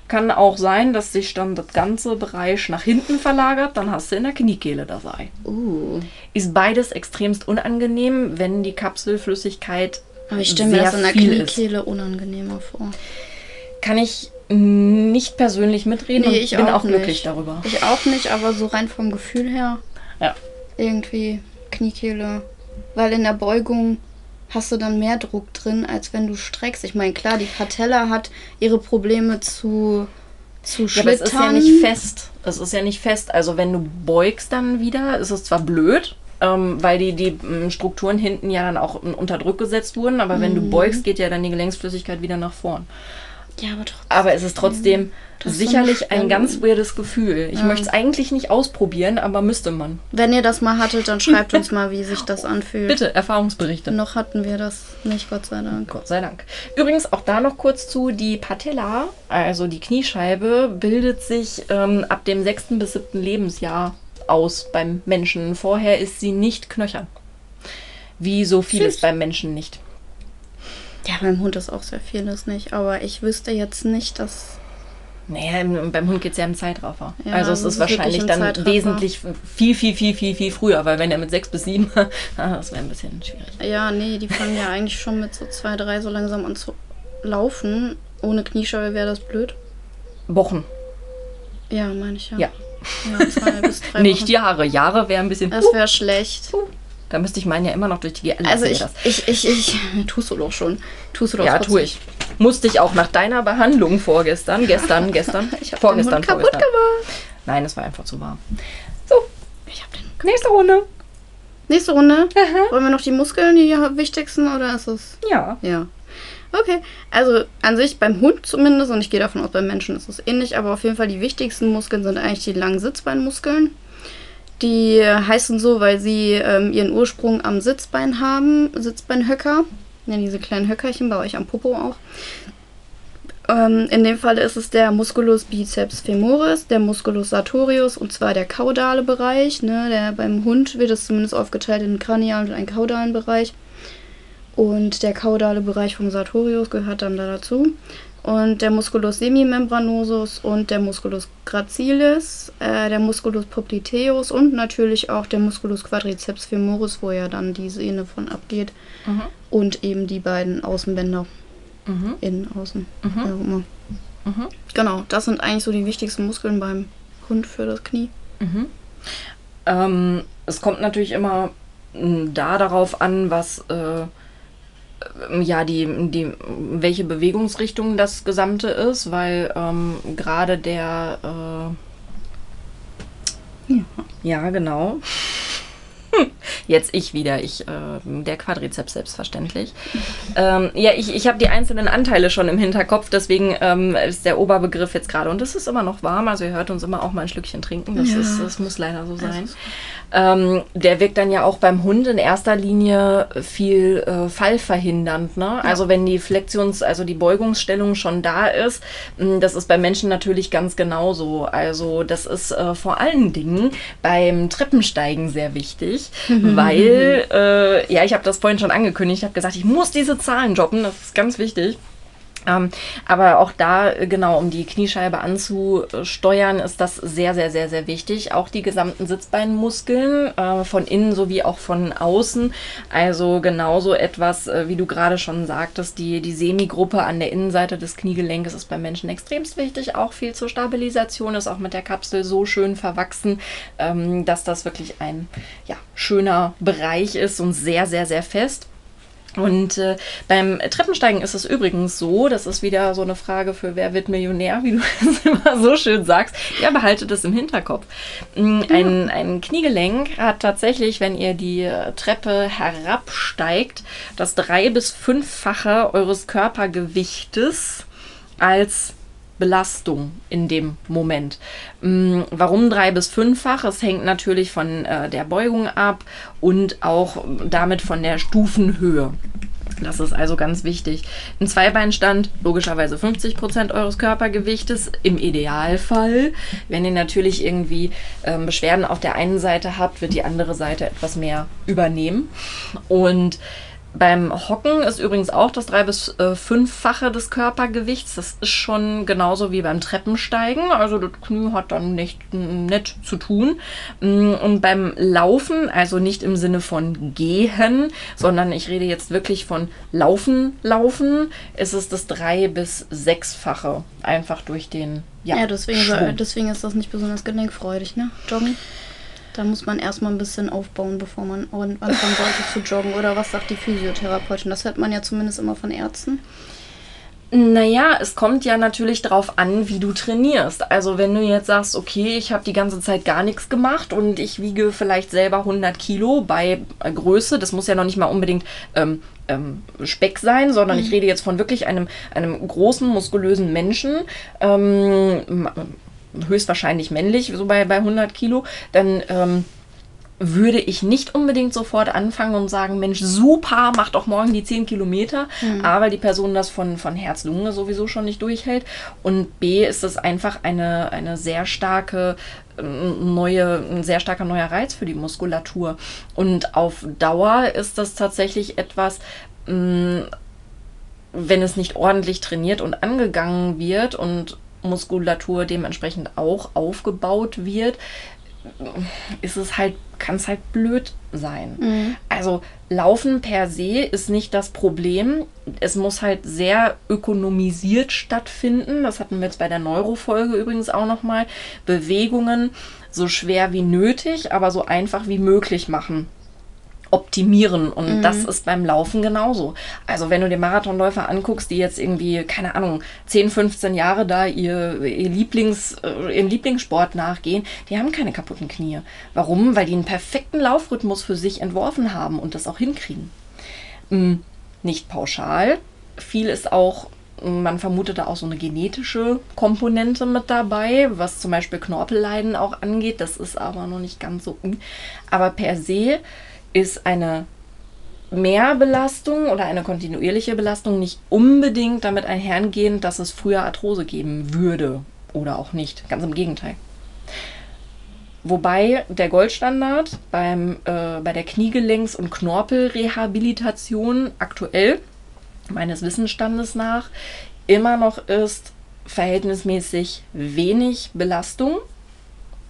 kann auch sein, dass sich dann das ganze Bereich nach hinten verlagert, dann hast du in der Kniekehle das Ei. Uh, Ist beides extremst unangenehm, wenn die Kapselflüssigkeit aber ich stelle mir das in der viel ist. Kniekehle unangenehmer vor. Kann ich nicht persönlich mitreden Nee, und ich bin auch auch glücklich nicht. darüber. Ich auch nicht, aber so rein vom Gefühl her, Ja. irgendwie Kniekehle. weil in der Beugung hast du dann mehr Druck drin, als wenn du streckst. Ich meine, klar, die Patella hat ihre Probleme zu, zu Ja, aber es ist ja schlittern. nicht fest. Es ist ja nicht fest. Also wenn du beugst dann wieder, ist es zwar blöd, ähm, weil die, die ähm, Strukturen hinten ja dann auch unter Druck gesetzt wurden, aber wenn du Mhm. beugst, geht ja dann die Gelenksflüssigkeit wieder nach vorn. ja, aber trotzdem. Aber es ist trotzdem ist so sicherlich ein ganz weirdes Gefühl. Ich Ja. möchte es eigentlich nicht ausprobieren, aber müsste man. Wenn ihr das mal hattet, dann schreibt uns mal, wie sich das anfühlt. Bitte, Erfahrungsberichte. Noch hatten wir das nicht, Gott sei Dank. Gott sei Dank. Übrigens auch da noch kurz zu, die Patella, also die Kniescheibe, bildet sich ähm, ab dem sechsten bis siebten Lebensjahr aus beim Menschen. Vorher ist sie nicht knöchern. Wie so vieles Süß. beim Menschen nicht. Ja, beim Hund ist auch sehr vieles nicht, aber ich wüsste jetzt nicht, dass. Naja, im- beim Hund geht es ja im Zeitraffer. Ja, also es ist ist wahrscheinlich dann Zeitraffer. wesentlich viel, viel, viel, viel, viel früher, weil wenn er mit sechs bis sieben, ah, das wäre ein bisschen schwierig. Ja, nee, die fangen ja eigentlich schon mit so zwei, drei so langsam an zu laufen. Ohne Kniescheibe wäre das blöd. Wochen, Ja, meine ich ja. Ja. Ja, zwei bis drei nicht Wochen. Jahre. Jahre wäre ein bisschen. Das wäre schlecht. da müsste ich meinen ja immer noch durch die GL. Also ich, das. ich, ich, ich, tust du doch schon. Tust du doch Ja, trotzdem. tue ich. Musste ich auch nach deiner Behandlung vorgestern, gestern, gestern, Ich hab den vorgestern, Hund kaputt vorgestern. gemacht. Nein, es war einfach zu warm. So, Ich hab den. nächste Runde. Nächste Runde. Wollen wir noch die Muskeln, die wichtigsten, oder ist es... Ja. Ja. Okay, also an sich beim Hund zumindest, und ich gehe davon aus, beim Menschen ist es ähnlich, aber auf jeden Fall die wichtigsten Muskeln sind eigentlich die langen Sitzbeinmuskeln. Die heißen so, weil sie ähm, ihren Ursprung am Sitzbein haben, Sitzbeinhöcker. Ja, diese kleinen Höckerchen bei euch am Popo auch. Ähm, in dem Fall ist es der Musculus biceps femoris, der Musculus sartorius und zwar der kaudale Bereich. Ne? Der, beim Hund wird es zumindest aufgeteilt in einen kranialen und einen kaudalen Bereich. Und der kaudale Bereich vom Sartorius gehört dann da dazu. Und der Musculus semimembranosus und der Musculus gracilis, äh, der Musculus popliteus und natürlich auch der Musculus quadriceps femoris, wo ja dann die Sehne von abgeht. Mhm. Und eben die beiden Außenbänder, Mhm. innen, außen, Mhm. wie auch immer. Mhm. Genau, das sind eigentlich so die wichtigsten Muskeln beim Hund für das Knie. Mhm. Ähm, es kommt natürlich immer m, da darauf an, was äh, ja die, die welche Bewegungsrichtung das Gesamte ist, weil ähm, gerade der äh, Ja. ja genau Jetzt ich wieder, ich, äh, der Quadrizeps selbstverständlich. ähm, ja, ich, ich habe die einzelnen Anteile schon im Hinterkopf, deswegen ähm, ist der Oberbegriff jetzt gerade. Und es ist immer noch warm, also ihr hört uns immer auch mal ein Schlückchen trinken. Das, Ja. ist, das muss leider so sein. Ähm, der wirkt dann ja auch beim Hund in erster Linie viel äh, fallverhindernd. Ne? Also wenn die Flexions-, also die Beugungsstellung schon da ist, mh, das ist bei Menschen natürlich ganz genauso. Also das ist äh, vor allen Dingen beim Treppensteigen sehr wichtig, weil, äh, ja, ich habe das vorhin schon angekündigt, ich habe gesagt, ich muss diese Zahlen droppen, das ist ganz wichtig. Ähm, aber auch da, äh, genau, um die Kniescheibe anzusteuern, ist das sehr, sehr, sehr, sehr wichtig. Auch die gesamten Sitzbeinmuskeln, äh, von innen sowie auch von außen. Also genauso etwas, äh, wie du gerade schon sagtest, die, die Semigruppe an der Innenseite des Kniegelenkes ist beim Menschen extremst wichtig. Auch viel zur Stabilisation ist auch mit der Kapsel so schön verwachsen, ähm, dass das wirklich ein ja, schöner Bereich ist und sehr, sehr, sehr fest. Und äh, beim Treppensteigen ist es übrigens so, das ist wieder so eine Frage für wer wird Millionär, wie du es immer so schön sagst. Ja, behaltet es im Hinterkopf. Mm, Ein, ein Kniegelenk hat tatsächlich, wenn ihr die äh, Treppe herabsteigt, das drei- bis fünffache eures Körpergewichtes als Belastung in dem Moment. Mm, Warum drei bis fünffach? Es hängt natürlich von äh, der Beugung ab und auch damit von der Stufenhöhe. Das ist also ganz wichtig. Ein Zweibeinstand, logischerweise 50% eures Körpergewichtes im Idealfall. Wenn ihr natürlich irgendwie ähm, Beschwerden auf der einen Seite habt, wird die andere Seite etwas mehr übernehmen. Und beim Hocken ist übrigens auch das drei- bis äh, fünffache des Körpergewichts. Das ist schon genauso wie beim Treppensteigen. Also das Knie hat dann nicht, nicht zu tun. Mm, Und beim Laufen, also nicht im Sinne von gehen, sondern ich rede jetzt wirklich von Laufen, Laufen, ist es das drei- bis sechsfache. Einfach durch den ja, Ja, deswegen, deswegen ist das nicht besonders gelenkfreudig, ne? Joggen. Da muss man erstmal ein bisschen aufbauen, bevor man anfangen sollte zu joggen. Oder was sagt die Physiotherapeutin? Das hört man ja zumindest immer von Ärzten. Naja, es kommt ja natürlich darauf an, wie du trainierst. Also wenn du jetzt sagst, okay, ich habe die ganze Zeit gar nichts gemacht und ich wiege vielleicht selber 100 Kilo bei Größe, das muss ja noch nicht mal unbedingt ähm, ähm, Speck sein, sondern mhm. ich rede jetzt von wirklich einem, einem großen, muskulösen Menschen, ähm, höchstwahrscheinlich männlich, so bei, bei 100 Kilo, dann ähm, würde ich nicht unbedingt sofort anfangen und sagen, Mensch, super, mach doch morgen die 10 Kilometer. Mhm. A, weil die Person das von, von Herz-Lunge sowieso schon nicht durchhält. Und B, ist es einfach eine, eine sehr starke neue, ein sehr starker neuer Reiz für die Muskulatur. Und auf Dauer ist das tatsächlich etwas, wenn es nicht ordentlich trainiert und angegangen wird und Muskulatur dementsprechend auch aufgebaut wird, ist es halt, kann es halt blöd sein. Mhm. Also Laufen per se ist nicht das Problem. Es muss halt sehr ökonomisiert stattfinden. Das hatten wir jetzt bei der Neurofolge übrigens auch nochmal. Bewegungen so schwer wie nötig, aber so einfach wie möglich machen optimieren. Und mhm. das ist beim Laufen genauso. Also wenn du dir Marathonläufer anguckst, die jetzt irgendwie, keine Ahnung, 10, 15 Jahre da ihr, ihr Lieblings, äh, ihren Lieblingssport nachgehen, die haben keine kaputten Knie. Warum? Weil die einen perfekten Laufrhythmus für sich entworfen haben und das auch hinkriegen. Mhm. Nicht pauschal. Viel ist auch man vermutet da auch so eine genetische Komponente mit dabei, was zum Beispiel Knorpelleiden auch angeht. Das ist aber noch nicht ganz so. Aber per se ist eine Mehrbelastung oder eine kontinuierliche Belastung nicht unbedingt damit einhergehend, dass es früher Arthrose geben würde oder auch nicht. Ganz im Gegenteil. Wobei der Goldstandard beim, äh, bei der Kniegelenks- und Knorpelrehabilitation aktuell, meines Wissensstandes nach, immer noch ist verhältnismäßig wenig Belastung,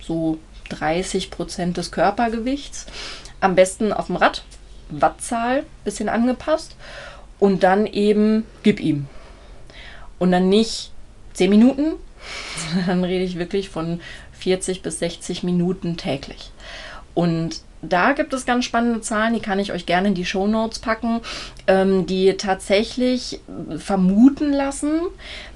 so 30 Prozent des Körpergewichts am besten auf dem Rad, Wattzahl, bisschen angepasst und dann eben gib ihm. Und dann nicht 10 Minuten, sondern dann rede ich wirklich von 40 bis 60 Minuten täglich. Und da gibt es ganz spannende Zahlen, die kann ich euch gerne in die Show Notes packen, ähm, die tatsächlich vermuten lassen,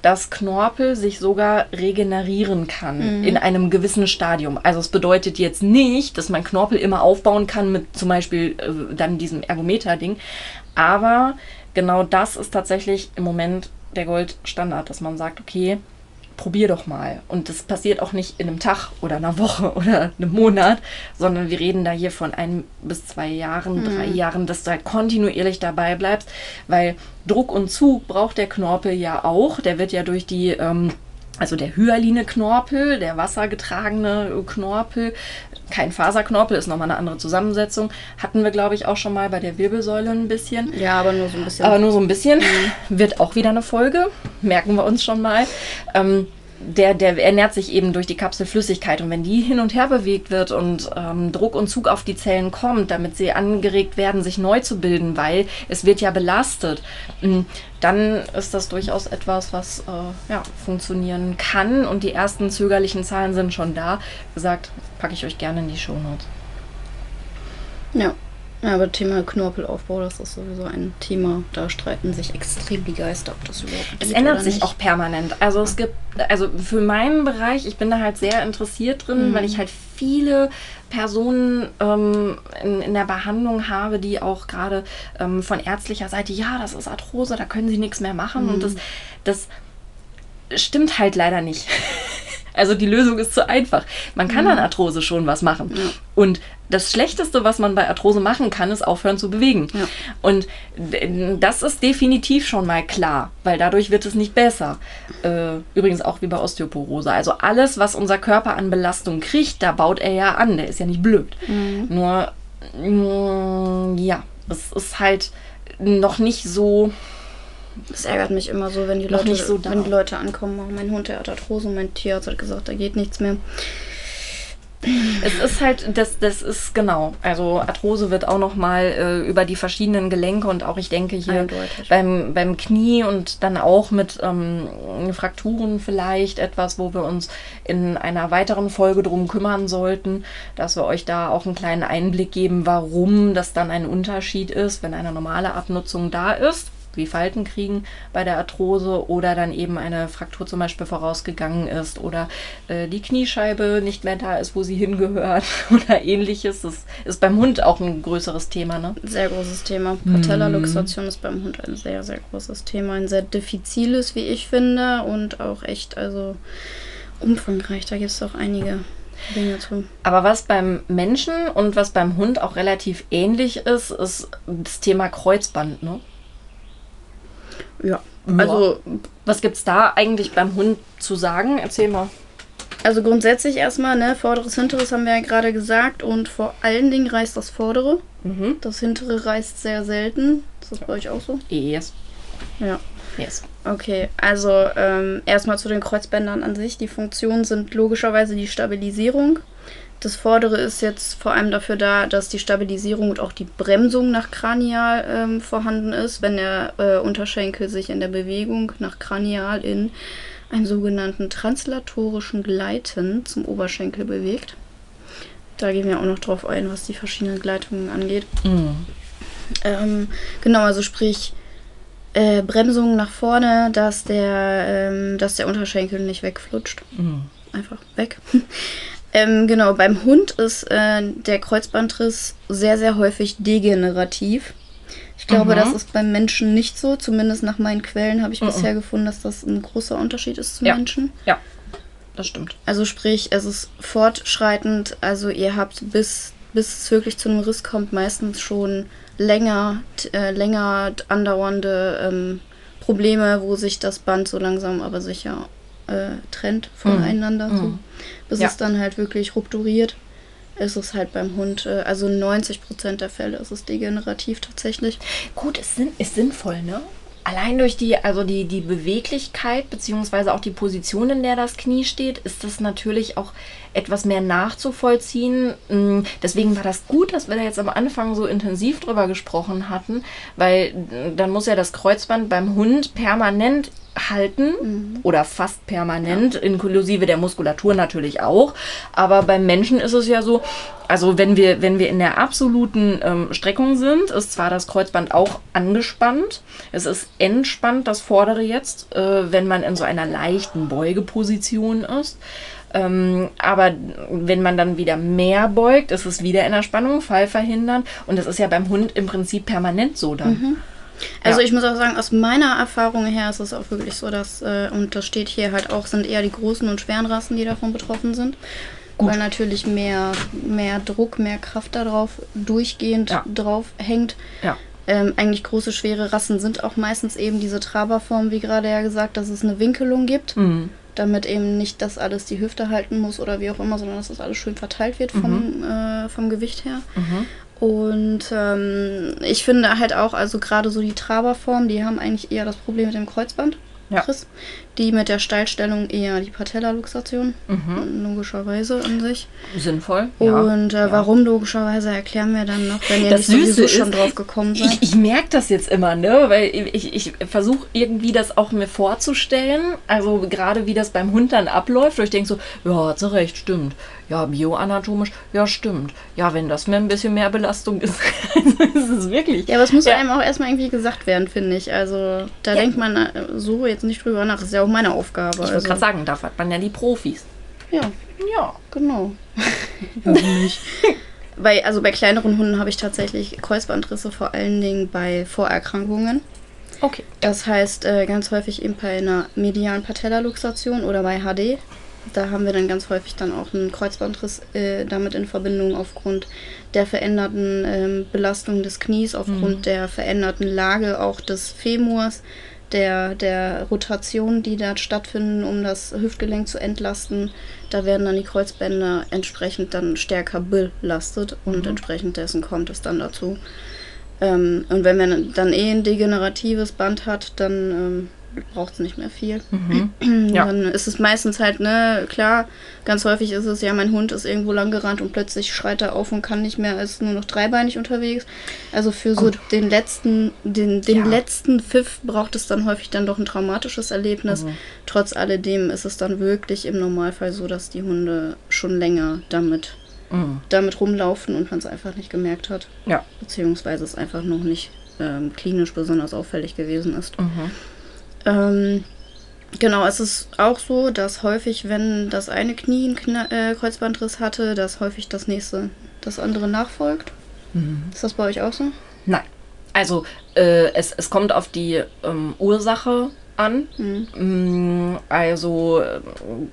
dass Knorpel sich sogar regenerieren kann mhm. in einem gewissen Stadium. Also es bedeutet jetzt nicht, dass man Knorpel immer aufbauen kann mit zum Beispiel äh, dann diesem Ergometer-Ding, aber genau das ist tatsächlich im Moment der Goldstandard, dass man sagt, okay, probier doch mal. Und das passiert auch nicht in einem Tag oder einer Woche oder einem Monat, sondern wir reden da hier von ein bis zwei Jahren, mhm. drei Jahren, dass du halt kontinuierlich dabei bleibst, weil Druck und Zug braucht der Knorpel ja auch. Der wird ja durch die ähm, also der hyaline Knorpel, der wassergetragene Knorpel, kein Faserknorpel, ist nochmal eine andere Zusammensetzung. Hatten wir, glaube ich, auch schon mal bei der Wirbelsäule ein bisschen. Ja, aber nur so ein bisschen. Aber nur so ein bisschen. Mhm. Wird auch wieder eine Folge. Merken wir uns schon mal. Ähm, der, der ernährt sich eben durch die Kapselflüssigkeit. Und wenn die hin und her bewegt wird und ähm, Druck und Zug auf die Zellen kommt, damit sie angeregt werden, sich neu zu bilden, weil es wird ja belastet, mm, dann ist das durchaus etwas, was äh, ja, funktionieren kann. Und die ersten zögerlichen Zahlen sind schon da. Wie gesagt, packe ich euch gerne in die Shownotes. Ja. Ja, aber Thema Knorpelaufbau, das ist sowieso ein Thema. Da streiten sich extrem die Geister, ob das überhaupt Es ändert sich auch permanent. Also es gibt, also für meinen Bereich, ich bin da halt sehr interessiert drin, mhm. weil ich halt viele Personen ähm, in, in der Behandlung habe, die auch gerade ähm, von ärztlicher Seite, ja, das ist Arthrose, da können sie nichts mehr machen. Mhm. Und das, das stimmt halt leider nicht. Also die Lösung ist zu einfach. Man kann mhm. an Arthrose schon was machen. Ja. Und das Schlechteste, was man bei Arthrose machen kann, ist aufhören zu bewegen. Ja. Und das ist definitiv schon mal klar, weil dadurch wird es nicht besser. Äh, übrigens auch wie bei Osteoporose. Also alles, was unser Körper an Belastung kriegt, da baut er ja an. Der ist ja nicht blöd. Mhm. Nur, mm, ja, es ist halt noch nicht so das ärgert mich immer so, wenn die, Leute, so wenn die Leute ankommen, oh, mein Hund, der hat Arthrose, mein Tierarzt hat gesagt, da geht nichts mehr. Es ist halt, das, das ist genau. Also Arthrose wird auch nochmal äh, über die verschiedenen Gelenke und auch ich denke hier beim, beim Knie und dann auch mit ähm, Frakturen vielleicht etwas, wo wir uns in einer weiteren Folge drum kümmern sollten, dass wir euch da auch einen kleinen Einblick geben, warum das dann ein Unterschied ist, wenn eine normale Abnutzung da ist wie Falten kriegen bei der Arthrose oder dann eben eine Fraktur zum Beispiel vorausgegangen ist oder äh, die Kniescheibe nicht mehr da ist, wo sie hingehört oder ähnliches. Das ist beim Hund auch ein größeres Thema, ne? Sehr großes Thema. Patellaluxation mhm. ist beim Hund ein sehr, sehr großes Thema. Ein sehr diffiziles, wie ich finde, und auch echt, also umfangreich. Da gibt es auch einige Dinge zu. Aber was beim Menschen und was beim Hund auch relativ ähnlich ist, ist das Thema Kreuzband, ne? Ja, also. Was gibt es da eigentlich beim Hund zu sagen? Erzähl mal. Also grundsätzlich erstmal, ne, vorderes, hinteres haben wir ja gerade gesagt und vor allen Dingen reißt das vordere. Mhm. Das hintere reißt sehr selten. Ist das bei euch auch so? Yes. Ja. Yes. Okay, also ähm, erstmal zu den Kreuzbändern an sich. Die Funktionen sind logischerweise die Stabilisierung. Das vordere ist jetzt vor allem dafür da, dass die Stabilisierung und auch die Bremsung nach Kranial ähm, vorhanden ist, wenn der äh, Unterschenkel sich in der Bewegung nach Kranial in einen sogenannten translatorischen Gleiten zum Oberschenkel bewegt. Da gehen wir auch noch drauf ein, was die verschiedenen Gleitungen angeht. Mhm. Ähm, genau, also sprich äh, Bremsung nach vorne, dass der, ähm, dass der Unterschenkel nicht wegflutscht. Mhm. Einfach weg. Ähm, genau, beim Hund ist äh, der Kreuzbandriss sehr, sehr häufig degenerativ. Ich glaube, mhm. das ist beim Menschen nicht so. Zumindest nach meinen Quellen habe ich mhm. bisher gefunden, dass das ein großer Unterschied ist zum ja. Menschen. Ja, das stimmt. Also sprich, es ist fortschreitend. Also ihr habt bis, bis es wirklich zu einem Riss kommt, meistens schon länger, äh, länger andauernde ähm, Probleme, wo sich das Band so langsam aber sicher äh, trennt voneinander. Mhm. So bis ja. es dann halt wirklich rupturiert. Ist es halt beim Hund, äh, also 90 Prozent der Fälle ist es degenerativ tatsächlich. Gut, ist, sinn ist sinnvoll, ne? Allein durch die, also die, die Beweglichkeit, beziehungsweise auch die Position, in der das Knie steht, ist das natürlich auch etwas mehr nachzuvollziehen. Mm, deswegen war das gut, dass wir da jetzt am Anfang so intensiv drüber gesprochen hatten, weil mm, dann muss ja das Kreuzband beim Hund permanent halten mhm. oder fast permanent, ja. inklusive der Muskulatur natürlich auch. Aber beim Menschen ist es ja so, also wenn wir, wenn wir in der absoluten ähm, Streckung sind, ist zwar das Kreuzband auch angespannt, es ist entspannt, das vordere jetzt, äh, wenn man in so einer leichten Beugeposition ist. Ähm, aber wenn man dann wieder mehr beugt, ist es wieder in der Spannung, Fall verhindern. Und das ist ja beim Hund im Prinzip permanent so dann. Mhm. Also ja. ich muss auch sagen, aus meiner Erfahrung her ist es auch wirklich so, dass, äh, und das steht hier halt auch, sind eher die großen und schweren Rassen, die davon betroffen sind. Gut. Weil natürlich mehr, mehr Druck, mehr Kraft darauf durchgehend ja. drauf hängt. Ja. Ähm, eigentlich große, schwere Rassen sind auch meistens eben diese Traberform, wie gerade ja gesagt, dass es eine Winkelung gibt. Mhm. Damit eben nicht das alles die Hüfte halten muss oder wie auch immer, sondern dass das alles schön verteilt wird vom, mhm. äh, vom Gewicht her. Mhm. Und ähm, ich finde halt auch, also gerade so die Traberform, die haben eigentlich eher das Problem mit dem Kreuzband. Ja. Chris. Die mit der Steilstellung eher die Patellaluxation, mhm. logischerweise an sich. Sinnvoll. Ja. Und äh, warum logischerweise erklären wir dann noch, wenn ihr das nicht sowieso ist, schon drauf gekommen seid. Ich, ich merke das jetzt immer, ne? Weil ich, ich versuche irgendwie das auch mir vorzustellen. Also gerade wie das beim Hund dann abläuft, wo ich denke so, ja, hat sie recht, stimmt ja, bioanatomisch, ja, stimmt. Ja, wenn das mir ein bisschen mehr Belastung ist, ist es wirklich. Ja, aber es muss ja. einem auch erstmal irgendwie gesagt werden, finde ich. Also da ja. denkt man äh, so jetzt nicht drüber nach. Ist ja auch meine Aufgabe. Ich wollte also. gerade sagen, da hat man ja die Profis. Ja. Ja. Genau. Warum nicht? Bei, also bei kleineren Hunden habe ich tatsächlich Kreuzbandrisse, vor allen Dingen bei Vorerkrankungen. Okay. Das heißt äh, ganz häufig eben bei einer medialen Patellaluxation oder bei HD da haben wir dann ganz häufig dann auch einen Kreuzbandriss äh, damit in Verbindung aufgrund der veränderten ähm, Belastung des Knies, aufgrund mhm. der veränderten Lage auch des Femurs, der, der Rotation, die da stattfinden, um das Hüftgelenk zu entlasten. Da werden dann die Kreuzbänder entsprechend dann stärker belastet und mhm. entsprechend dessen kommt es dann dazu. Ähm, und wenn man dann eh ein degeneratives Band hat, dann ähm, braucht es nicht mehr viel. Mhm. Ja. Dann ist es meistens halt, ne, klar, ganz häufig ist es ja, mein Hund ist irgendwo lang gerannt und plötzlich schreit er auf und kann nicht mehr, ist nur noch dreibeinig unterwegs. Also für so Oh. den letzten, den, den Ja. letzten Pfiff braucht es dann häufig dann doch ein traumatisches Erlebnis. Mhm. Trotz alledem ist es dann wirklich im Normalfall so, dass die Hunde schon länger damit, Mhm. damit rumlaufen und man es einfach nicht gemerkt hat. Ja. Beziehungsweise es einfach noch nicht ähm, klinisch besonders auffällig gewesen ist. Mhm. Ähm, genau, es ist auch so, dass häufig, wenn das eine Knie einen Kna äh, Kreuzbandriss hatte, dass häufig das nächste, das andere nachfolgt. Mhm. Ist das bei euch auch so? Nein. Also äh, es, es kommt auf die ähm, Ursache an. Mhm. Mm, Also, äh,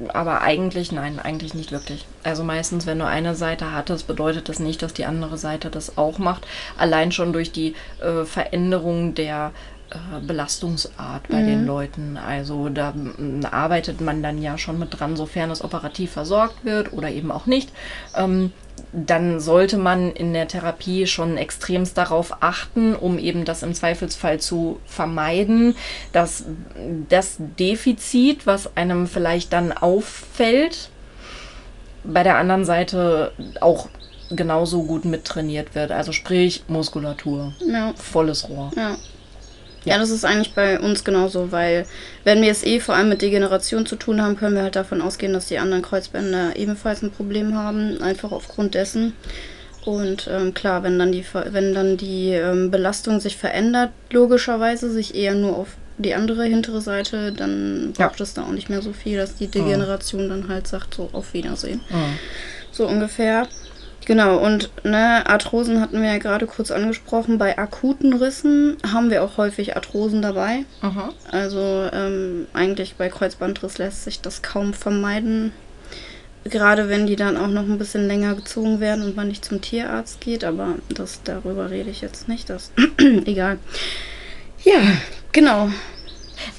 aber eigentlich, nein, eigentlich nicht wirklich. Also meistens, wenn du eine Seite hattest, bedeutet das nicht, dass die andere Seite das auch macht. Allein schon durch die äh, Veränderung der Belastungsart bei den Leuten. Also da arbeitet man dann ja schon mit dran, sofern es operativ versorgt wird oder eben auch nicht. Ähm, dann sollte man in der Therapie schon extremst darauf achten, um eben das im Zweifelsfall zu vermeiden, dass das Defizit, was einem vielleicht dann auffällt, bei der anderen Seite auch genauso gut mittrainiert wird. Also sprich Muskulatur, Ja. volles Rohr. Ja. Ja, das ist eigentlich bei uns genauso, weil wenn wir es eh vor allem mit Degeneration zu tun haben, können wir halt davon ausgehen, dass die anderen Kreuzbänder ebenfalls ein Problem haben, einfach aufgrund dessen. Und ähm, klar, wenn dann die, wenn dann die ähm, Belastung sich verändert, logischerweise sich eher nur auf die andere hintere Seite, dann Ja. braucht es da auch nicht mehr so viel, dass die Degeneration dann halt sagt, so auf Wiedersehen. Mhm. So ungefähr. Genau, und ne, Arthrosen hatten wir ja gerade kurz angesprochen. Bei akuten Rissen haben wir auch häufig Arthrosen dabei. Mhm. Also ähm, eigentlich bei Kreuzbandriss lässt sich das kaum vermeiden. Gerade wenn die dann auch noch ein bisschen länger gezogen werden und man nicht zum Tierarzt geht. Aber das, darüber rede ich jetzt nicht. Das egal. Ja, genau.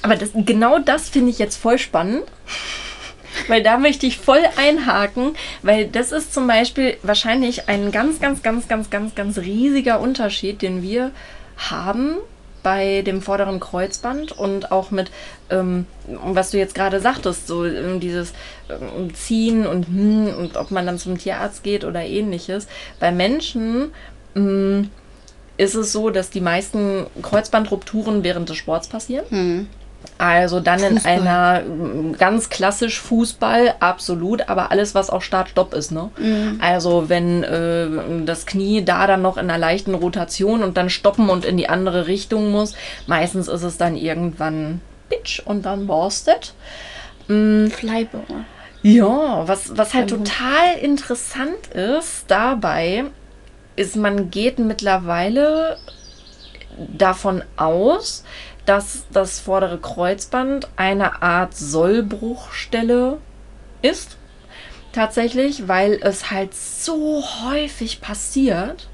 Aber das, genau das finde ich jetzt voll spannend. Weil da möchte ich voll einhaken, weil das ist zum Beispiel wahrscheinlich ein ganz, ganz, ganz, ganz, ganz, ganz riesiger Unterschied, den wir haben bei dem vorderen Kreuzband und auch mit, ähm, was du jetzt gerade sagtest, so ähm, dieses ähm, Ziehen und, hm, und ob man dann zum Tierarzt geht oder ähnliches. Bei Menschen mh, ist es so, dass die meisten Kreuzbandrupturen während des Sports passieren. Hm. Also dann in Fußball. einer mm, ganz klassisch Fußball, absolut, aber alles, was auch Start-Stopp ist, ne? Also wenn äh, das Knie da dann noch in einer leichten Rotation und dann stoppen und in die andere Richtung muss, meistens ist es dann irgendwann Bitch und dann borstet. Fleischbauer. Ja, was, was halt total interessant ist dabei, ist, man geht mittlerweile davon aus, dass das vordere Kreuzband eine Art Sollbruchstelle ist. Tatsächlich, weil es halt so häufig passiert.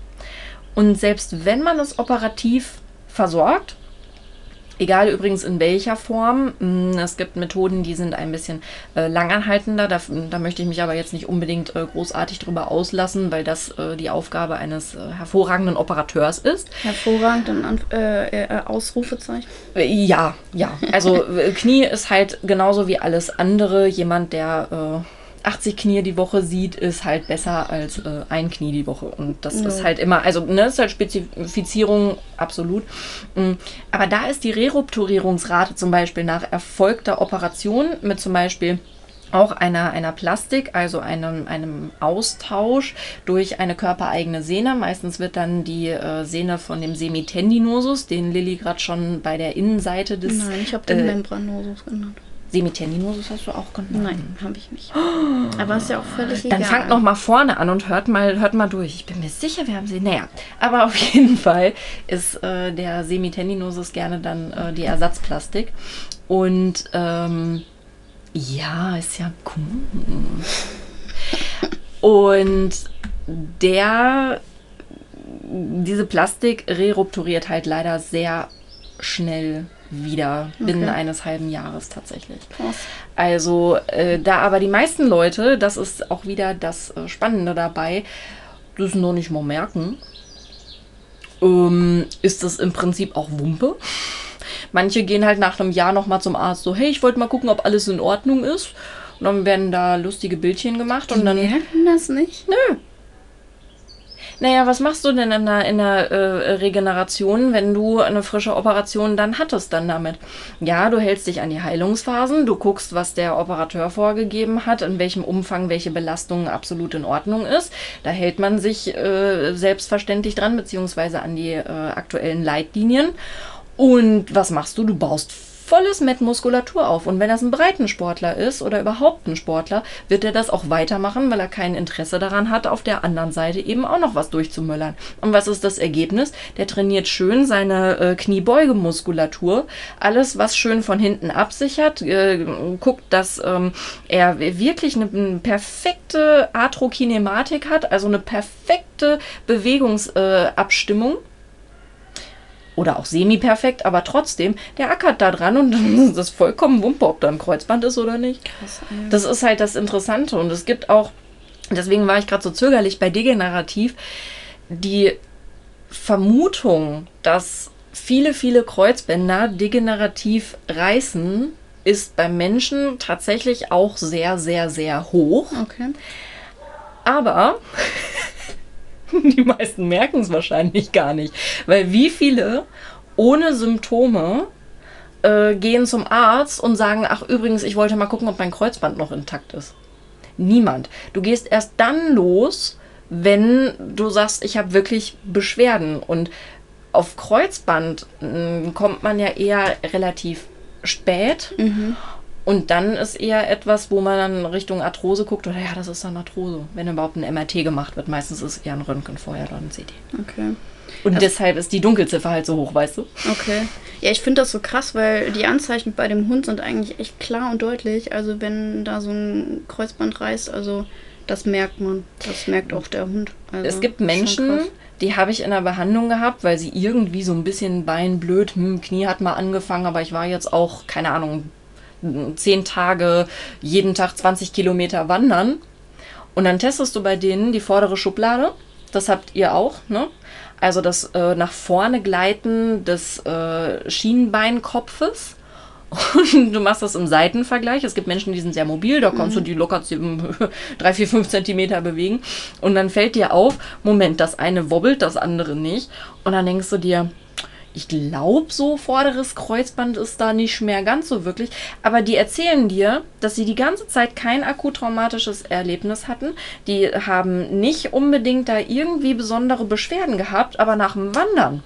Und selbst wenn man es operativ versorgt, Egal übrigens in welcher Form. Mm, Es gibt Methoden, die sind ein bisschen äh, langanhaltender. Da, da möchte ich mich aber jetzt nicht unbedingt äh, großartig drüber auslassen, weil das äh, die Aufgabe eines äh, hervorragenden Operateurs ist. Hervorragend in Anf äh, äh, Ausrufezeichen. Ja, ja. Also Knie ist halt genauso wie alles andere. Jemand, der 80 Knie die Woche sieht, ist halt besser als äh, ein Knie die Woche. Und das Ja. ist halt immer, also ne, ist halt Spezifizierung absolut. Mm, Aber da ist die Rerupturierungsrate zum Beispiel nach erfolgter Operation mit zum Beispiel auch einer, einer Plastik, also einem, einem Austausch durch eine körpereigene Sehne. Meistens wird dann die äh, Sehne von dem Semitendinosus, den Lilly gerade schon bei der Innenseite des Nein, ich habe den äh, Membranosus genannt. Semitendinosus hast du auch genannt. Nein, habe ich nicht. Aber ist ja auch völlig egal. Dann fangt noch mal vorne an und hört mal, hört mal durch. Ich bin mir sicher, wir haben sie. Naja, aber auf jeden Fall ist äh, der Semitendinosus gerne dann äh, die Ersatzplastik. Und ähm, ja, ist ja cool. Und der, diese Plastik rerupturiert halt leider sehr schnell wieder binnen Okay. eines halben Jahres tatsächlich. Krass. Also äh, da aber die meisten Leute, das ist auch wieder das äh, Spannende dabei, das noch nicht mal merken, ähm, ist das im Prinzip auch Wumpe. Manche gehen halt nach einem Jahr nochmal zum Arzt, so, hey, ich wollte mal gucken, ob alles in Ordnung ist. Und dann werden da lustige Bildchen gemacht und dann. merken das nicht? Nö. Naja, was machst du denn in der, in der äh, Regeneration, wenn du eine frische Operation dann hattest dann damit? Ja, du hältst dich an die Heilungsphasen, du guckst, was der Operateur vorgegeben hat, in welchem Umfang welche Belastung absolut in Ordnung ist. Da hält man sich äh, selbstverständlich dran, beziehungsweise an die äh, aktuellen Leitlinien. Und was machst du? Du baust volles Met Muskulatur auf. Und wenn das ein Breitensportler ist oder überhaupt ein Sportler, wird er das auch weitermachen, weil er kein Interesse daran hat, auf der anderen Seite eben auch noch was durchzumöllern. Und was ist das Ergebnis? Der trainiert schön seine äh, Kniebeugemuskulatur. Alles, was schön von hinten absichert, äh, guckt, dass ähm, er wirklich eine, eine perfekte Arthrokinematik hat, also eine perfekte Bewegungsabstimmung. Äh, oder auch semi-perfekt, aber trotzdem, der ackert da dran und dann ist das vollkommen Wumpe, ob da ein Kreuzband ist oder nicht. Krass, Das ist halt das Interessante und es gibt auch, deswegen war ich gerade so zögerlich bei degenerativ, die Vermutung, dass viele, viele Kreuzbänder degenerativ reißen, ist beim Menschen tatsächlich auch sehr, sehr, sehr hoch. Okay. Aber die meisten merken es wahrscheinlich gar nicht. Weil wie viele ohne Symptome äh, gehen zum Arzt und sagen, ach übrigens, ich wollte mal gucken, ob mein Kreuzband noch intakt ist. Niemand. Du gehst erst dann los, wenn du sagst, ich habe wirklich Beschwerden. Und auf Kreuzband mh, kommt man ja eher relativ spät. Und dann ist eher etwas, wo man dann Richtung Arthrose guckt, oder ja, das ist dann Arthrose, wenn überhaupt ein MRT gemacht wird. Meistens ist es eher ein Röntgen vorher, dann ein CT. Okay. Und deshalb ist die Dunkelziffer halt so hoch, weißt du? Okay. Ja, ich finde das so krass, weil die Anzeichen bei dem Hund sind eigentlich echt klar und deutlich. Also wenn da so ein Kreuzband reißt, also das merkt man. Das merkt auch der Hund. Also, Es gibt Menschen, die habe ich in der Behandlung gehabt, weil sie irgendwie so ein bisschen beinblöd, hm, Knie hat mal angefangen, aber ich war jetzt auch, keine Ahnung, zehn Tage, jeden Tag 20 Kilometer wandern. Und dann testest du bei denen die vordere Schublade. Das habt ihr auch, ne? Also das äh, nach vorne gleiten des äh, Schienbeinkopfes. Und du machst das im Seitenvergleich. Es gibt Menschen, die sind sehr mobil, da kannst du die locker 3, 4, 5 Zentimeter bewegen. Und dann fällt dir auf, Moment, das eine wobbelt, das andere nicht. Und dann denkst du dir, ich glaube, so vorderes Kreuzband ist da nicht mehr ganz so wirklich. Aber die erzählen dir, dass sie die ganze Zeit kein akut traumatisches Erlebnis hatten. Die haben nicht unbedingt da irgendwie besondere Beschwerden gehabt, aber nach dem Wandern,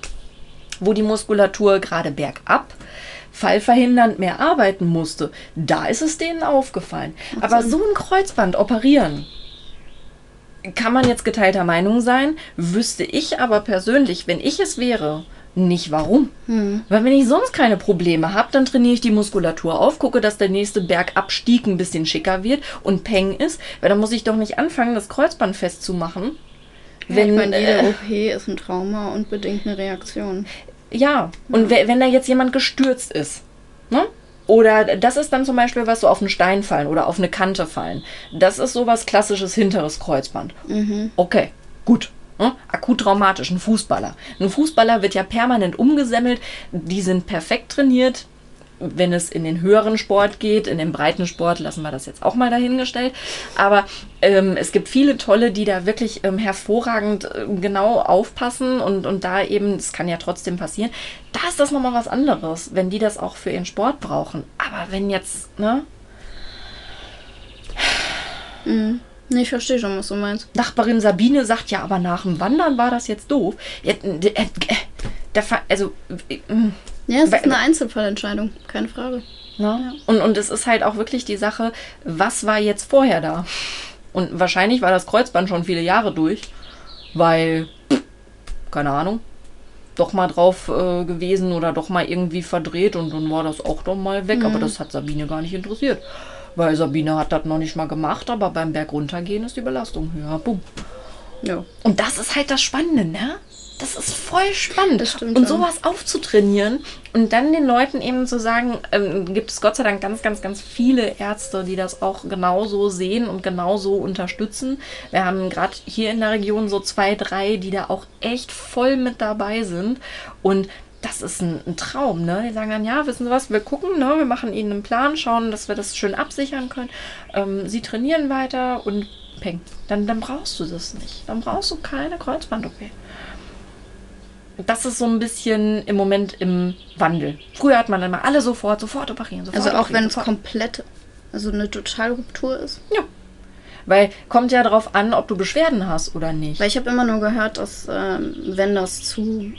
wo die Muskulatur gerade bergab fallverhindernd mehr arbeiten musste, da ist es denen aufgefallen. Aber so ein Kreuzband operieren, kann man jetzt geteilter Meinung sein, wüsste ich aber persönlich, wenn ich es wäre, nicht warum. Weil wenn ich sonst keine Probleme habe, dann trainiere ich die Muskulatur auf, gucke, dass der nächste Bergabstieg ein bisschen schicker wird und Peng ist, weil dann muss ich doch nicht anfangen, das Kreuzband festzumachen. Wenn, Wenn, ich meine, jede äh, OP ist ein Trauma und bedingt eine Reaktion. Ja, und we- wenn da jetzt jemand gestürzt ist, ne? Oder das ist dann zum Beispiel was so auf einen Stein fallen oder auf eine Kante fallen. Das ist sowas klassisches hinteres Kreuzband. Okay, gut. Ne? Akut traumatisch, ein Fußballer. Ein Fußballer wird ja permanent umgesemmelt. Die sind perfekt trainiert. Wenn es in den höheren Sport geht, in den breiten Sport, lassen wir das jetzt auch mal dahingestellt. Aber ähm, es gibt viele tolle, die da wirklich ähm, hervorragend äh, genau aufpassen und, und da eben, es kann ja trotzdem passieren, da ist das nochmal was anderes, wenn die das auch für ihren Sport brauchen. Aber wenn jetzt, ne, Nee, ich verstehe schon, was du meinst. Nachbarin Sabine sagt, ja, aber nach dem Wandern war das jetzt doof. Ja, äh, äh, da, also, äh, Ja, es ist eine Einzelfallentscheidung, keine Frage. Ne? Und, und es ist halt auch wirklich die Sache, was war jetzt vorher da? Und wahrscheinlich war das Kreuzband schon viele Jahre durch, weil, keine Ahnung, doch mal drauf äh, gewesen oder doch mal irgendwie verdreht und dann war das auch doch mal weg. Aber das hat Sabine gar nicht interessiert. Weil Sabine hat das noch nicht mal gemacht, aber beim Berg runtergehen ist die Belastung höher. Bumm. Ja. Und das ist halt das Spannende, ne? Das ist voll spannend. Und sowas aufzutrainieren und dann den Leuten eben zu sagen, ähm, gibt es Gott sei Dank ganz, ganz, ganz viele Ärzte, die das auch genauso sehen und genauso unterstützen. Wir haben gerade hier in der Region so zwei, drei, die da auch echt voll mit dabei sind. Und das ist ein, ein, Traum, ne? Die sagen dann, ja, wissen Sie was, wir gucken, ne? Wir machen Ihnen einen Plan, schauen, dass wir das schön absichern können. Ähm, Sie trainieren weiter und peng. Dann, dann brauchst du das nicht. Dann brauchst du keine Kreuzband-OP. Das ist so ein bisschen im Moment im Wandel. Früher hat man immer alle sofort, sofort operieren. Sofort also auch operieren, wenn es komplett, also eine Totalruptur ist? Ja. Weil kommt ja darauf an, ob du Beschwerden hast oder nicht. Weil ich habe immer nur gehört, dass ähm, wenn das zu,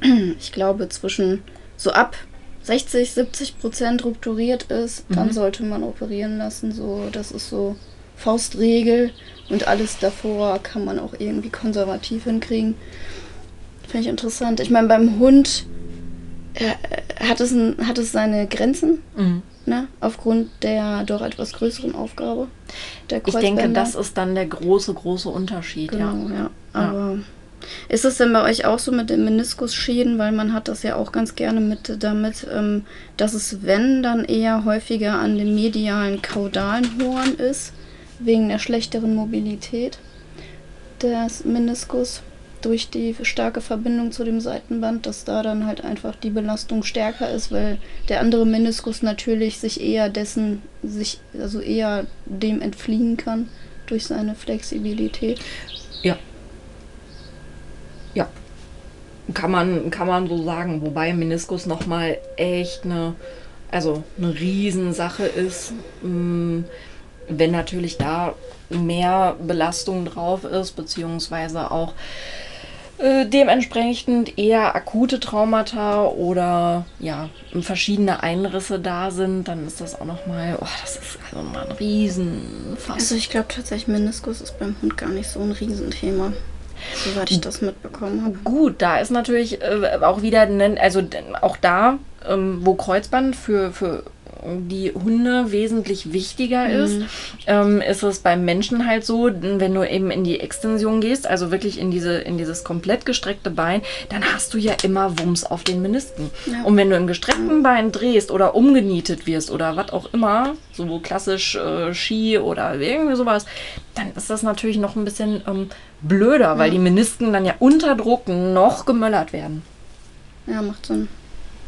ich glaube, zwischen so ab 60, 70 Prozent rupturiert ist, mhm. dann sollte man operieren lassen. So, das ist so Faustregel und alles davor kann man auch irgendwie konservativ hinkriegen. Finde ich interessant. Ich meine, beim Hund äh, hat, es ein, hat es seine Grenzen, mhm. Ne? aufgrund der doch etwas größeren Aufgabe. Der ich denke, das ist dann der große, große Unterschied. Genau, ja. ja. Aber ja. ist es denn bei euch auch so mit den Meniskusschäden? Weil man hat das ja auch ganz gerne mit damit, ähm, dass es, wenn, dann eher häufiger an dem medialen kaudalen Horn ist, wegen der schlechteren Mobilität des Meniskus durch die starke Verbindung zu dem Seitenband, dass da dann halt einfach die Belastung stärker ist, weil der andere Meniskus natürlich sich eher dessen, sich also eher dem entfliehen kann durch seine Flexibilität. Ja. Ja. Kann man, kann man so sagen, wobei Meniskus nochmal echt eine, also eine Riesensache ist. Mm, wenn natürlich da mehr Belastung drauf ist, beziehungsweise auch äh, dementsprechend eher akute Traumata oder ja, verschiedene Einrisse da sind, dann ist das auch nochmal, oh, das ist also mal ein Riesenfass. Also ich glaube tatsächlich, Meniskus ist beim Hund gar nicht so ein Riesenthema. Soweit ich das mitbekommen habe. Gut, da ist natürlich äh, auch wieder, also auch da, ähm, wo Kreuzband für, für die Hunde wesentlich wichtiger mhm. ist, ähm, ist es beim Menschen halt so, wenn du eben in die Extension gehst, also wirklich in, diese, in dieses komplett gestreckte Bein, dann hast du ja immer Wumms auf den Menisken. Ja. Und wenn du im gestreckten Bein drehst oder umgenietet wirst oder was auch immer, so klassisch äh, Ski oder irgendwie sowas, dann ist das natürlich noch ein bisschen ähm, blöder, weil die Menisken dann ja unter Druck noch gemöllert werden. Ja, macht Sinn.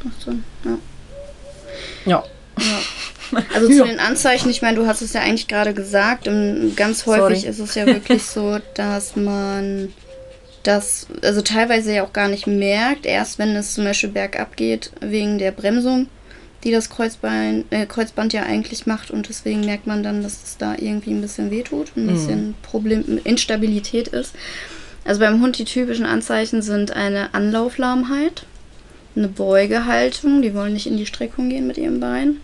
Macht Sinn, ja. Ja. Ja. Also zu den Anzeichen, ich meine, du hast es ja eigentlich gerade gesagt, ganz häufig Sorry. ist es ja wirklich so, dass man das, also teilweise ja auch gar nicht merkt, erst wenn es zum Beispiel bergab geht, wegen der Bremsung, die das Kreuzbein, äh, Kreuzband ja eigentlich macht und deswegen merkt man dann, dass es da irgendwie ein bisschen wehtut, ein mhm. bisschen Problem, Instabilität ist. Also beim Hund die typischen Anzeichen sind eine Anlauflahmheit, eine Beugehaltung, die wollen nicht in die Streckung gehen mit ihrem Bein.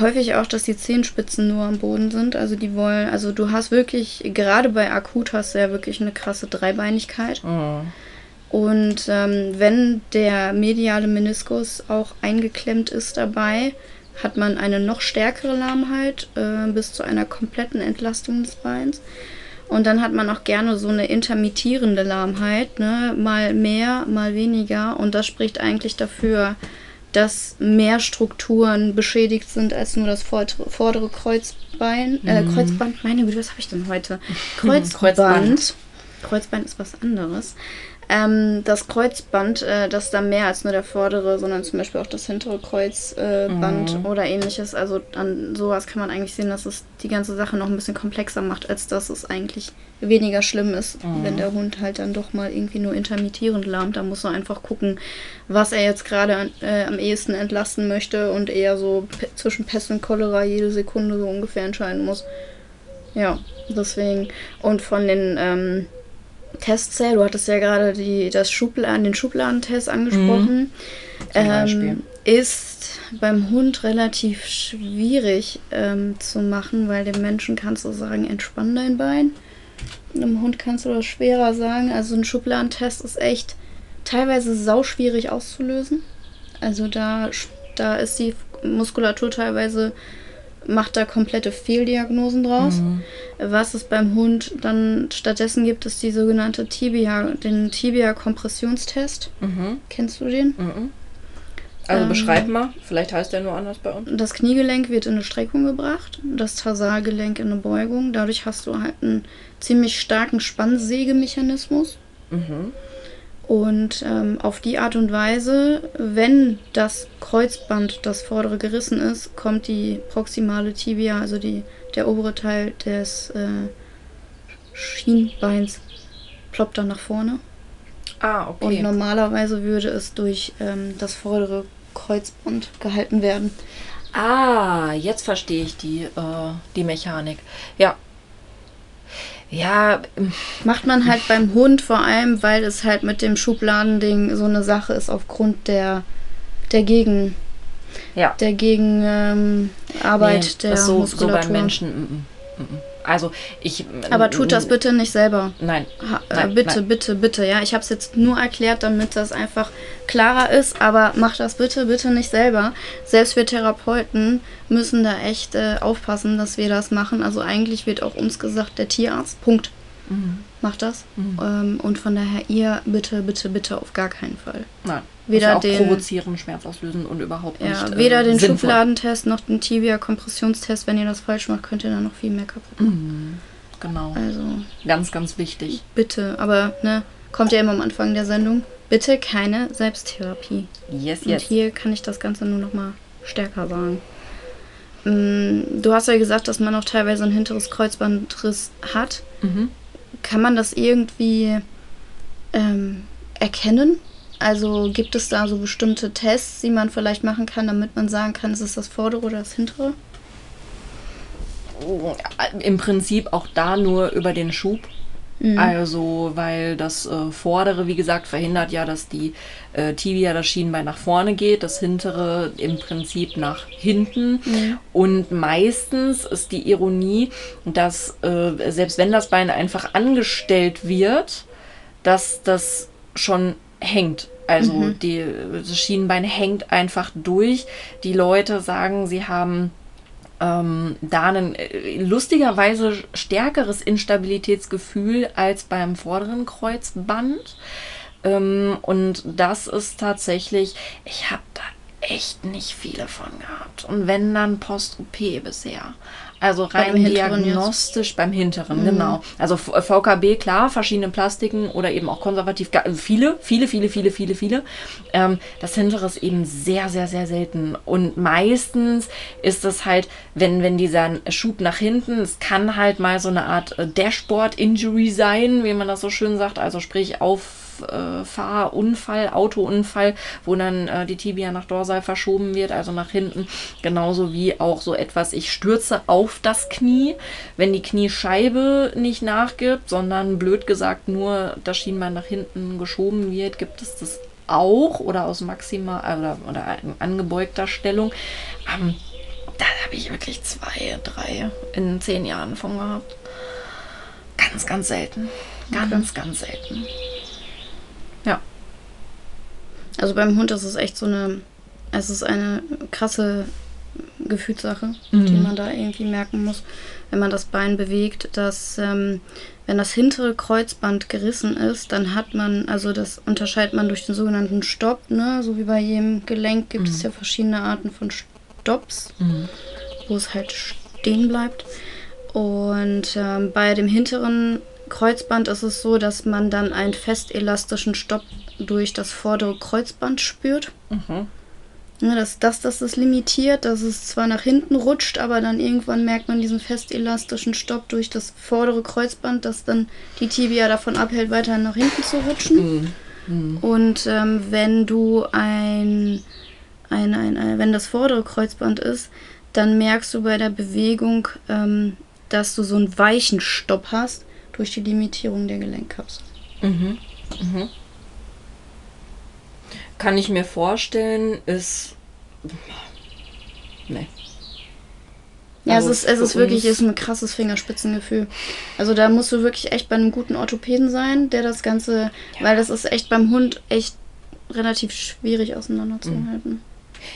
Häufig auch, dass die Zehenspitzen nur am Boden sind. Also die wollen, also du hast wirklich, gerade bei Akut hast du ja wirklich eine krasse Dreibeinigkeit. Mhm. Und ähm, wenn der mediale Meniskus auch eingeklemmt ist dabei, hat man eine noch stärkere Lahmheit äh, bis zu einer kompletten Entlastung des Beins. Und dann hat man auch gerne so eine intermittierende Lahmheit, ne? mal mehr, mal weniger. Und das spricht eigentlich dafür, dass mehr Strukturen beschädigt sind als nur das vordere Kreuzbein. Äh, mhm. Kreuzband, meine Güte, was habe ich denn heute? Kreuzband. Kreuzband. Kreuzbein ist was anderes ähm, das Kreuzband, äh, das da mehr als nur der vordere, sondern zum Beispiel auch das hintere Kreuzband äh, mhm. oder ähnliches. Also an sowas kann man eigentlich sehen, dass es die ganze Sache noch ein bisschen komplexer macht, als dass es eigentlich weniger schlimm ist, mhm. wenn der Hund halt dann doch mal irgendwie nur intermittierend lahmt. Da muss man einfach gucken, was er jetzt gerade äh, am ehesten entlasten möchte und eher so zwischen Pest und Cholera jede Sekunde so ungefähr entscheiden muss. Ja, deswegen. Und von den ähm, Tests her, du hattest ja gerade die, das Schubladen, den Schubladentest angesprochen, mhm. ähm, ist beim Hund relativ schwierig ähm, zu machen, weil dem Menschen kannst du sagen, entspann dein Bein. Einem Hund kannst du das schwerer sagen. Also ein Schubladentest ist echt teilweise sauschwierig auszulösen. Also da, da ist die Muskulatur teilweise macht da komplette Fehldiagnosen draus. Mhm. Was es beim Hund dann stattdessen gibt, ist die sogenannte Tibia, den Tibia-Kompressionstest. Mhm. Kennst du den? Mhm. Also ähm, beschreib mal, vielleicht heißt der nur anders bei uns. Das Kniegelenk wird in eine Streckung gebracht, das Tarsalgelenk in eine Beugung. Dadurch hast du halt einen ziemlich starken Spannsägemechanismus. Mhm. Und ähm, auf die Art und Weise, wenn das Kreuzband, das vordere gerissen ist, kommt die proximale Tibia, also die, der obere Teil des äh, Schienbeins, ploppt dann nach vorne. Ah, okay. Und normalerweise würde es durch ähm, das vordere Kreuzband gehalten werden. Ah, jetzt verstehe ich die, äh, die Mechanik. Ja. Ja, Macht man halt beim Hund vor allem, weil es halt mit dem Schubladending so eine Sache ist aufgrund der, der Gegen, ja. der Gegenarbeit ähm, Nee, der so, so Muskulatur. beim Menschen. mm, mm, mm. Also ich. Aber tut das bitte nicht selber. Nein. Ha, äh, Nein, bitte, nein. bitte, bitte. Ja, ich habe es jetzt nur erklärt, damit das einfach klarer ist. Aber macht das bitte, bitte nicht selber. Selbst wir Therapeuten müssen da echt äh, aufpassen, dass wir das machen. Also eigentlich wird auch uns gesagt, der Tierarzt, Punkt, Mhm. macht das. Ähm, und von daher ihr bitte, bitte, bitte auf gar keinen Fall. Nein. Weder ja auch den- provozieren, Schmerz auslösen und überhaupt Ja, nicht. äh, weder den sinnvoll. Schubladentest noch den Tibia-Kompressionstest. Wenn ihr das falsch macht, könnt ihr dann noch viel mehr kaputt machen. Mhm. Genau. Also Ganz, ganz wichtig. bitte, aber ne, kommt ja immer am Anfang der Sendung. Bitte keine Selbsttherapie. Yes, Und yes. hier kann ich das Ganze nur noch mal stärker sagen. Mm, Du hast ja gesagt, dass man auch teilweise ein hinteres Kreuzbandriss hat. Mhm. Kann man das irgendwie ähm, erkennen? Also gibt es da so bestimmte Tests, die man vielleicht machen kann, damit man sagen kann, ist es das vordere oder das hintere? Im Prinzip auch da nur über den Schub. Mhm. Also, weil das äh, vordere, wie gesagt, verhindert ja, dass die äh, Tibia, das Schienbein nach vorne geht, das hintere im Prinzip nach hinten. Und meistens ist die Ironie, dass äh, selbst wenn das Bein einfach angestellt wird, dass das schon hängt. Also die, das Schienbein hängt einfach durch. Die Leute sagen, sie haben ähm, da ein äh, lustigerweise stärkeres Instabilitätsgefühl als beim vorderen Kreuzband. Ähm, und das ist tatsächlich, ich habe da echt nicht viele von gehabt. Und wenn dann Post-OP bisher. Also Beim rein jetzt? diagnostisch beim hinteren, genau. Also VKB, klar, verschiedene Plastiken oder eben auch konservativ, also viele, viele, viele, viele, viele, viele. Ähm, das hintere ist eben sehr, sehr, sehr selten. Und meistens ist es halt, wenn, wenn dieser Schub nach hinten, es kann halt mal so eine Art äh, Dashboard-Injury sein, wie man das so schön sagt, also sprich auf äh, Fahrunfall, Autounfall, wo dann äh, die Tibia nach Dorsal verschoben wird, also nach hinten. Genauso wie auch so etwas, ich stürze auf das Knie, wenn die Kniescheibe nicht nachgibt, sondern blöd gesagt nur das Schienbein nach hinten geschoben wird, gibt es das auch oder aus maximal oder, oder in angebeugter Stellung. Ähm, da habe ich wirklich zwei, drei in zehn Jahren von gehabt. Ganz, ganz selten. Ganz, ganz selten. Ja. Also beim Hund ist es echt so eine, es ist eine krasse Gefühlssache, Mhm. die man da irgendwie merken muss, wenn man das Bein bewegt, dass ähm, wenn das hintere Kreuzband gerissen ist, dann hat man, also das unterscheidet man durch den sogenannten Stopp, ne? So wie bei jedem Gelenk gibt es ja verschiedene Arten von Stopps, wo es halt stehen bleibt. Und ähm, bei dem hinteren Kreuzband ist es so, dass man dann einen festelastischen Stopp durch das vordere Kreuzband spürt. Mhm. Ja, dass das, das das limitiert, dass es zwar nach hinten rutscht, aber dann irgendwann merkt man diesen festelastischen Stopp durch das vordere Kreuzband, das dann die Tibia davon abhält, weiter nach hinten zu rutschen. Und ähm, wenn du ein, ein, ein, ein, wenn das vordere Kreuzband ist, dann merkst du bei der Bewegung, ähm, dass du so einen weichen Stopp hast durch die Limitierung der Gelenkkapsel. Mhm. Mhm. Kann ich mir vorstellen, ist. Nee. Ja, Also es ist, es ist wirklich ist ein krasses Fingerspitzengefühl. Also da musst du wirklich echt bei einem guten Orthopäden sein, der das Ganze, weil das ist echt beim Hund echt relativ schwierig auseinanderzuhalten.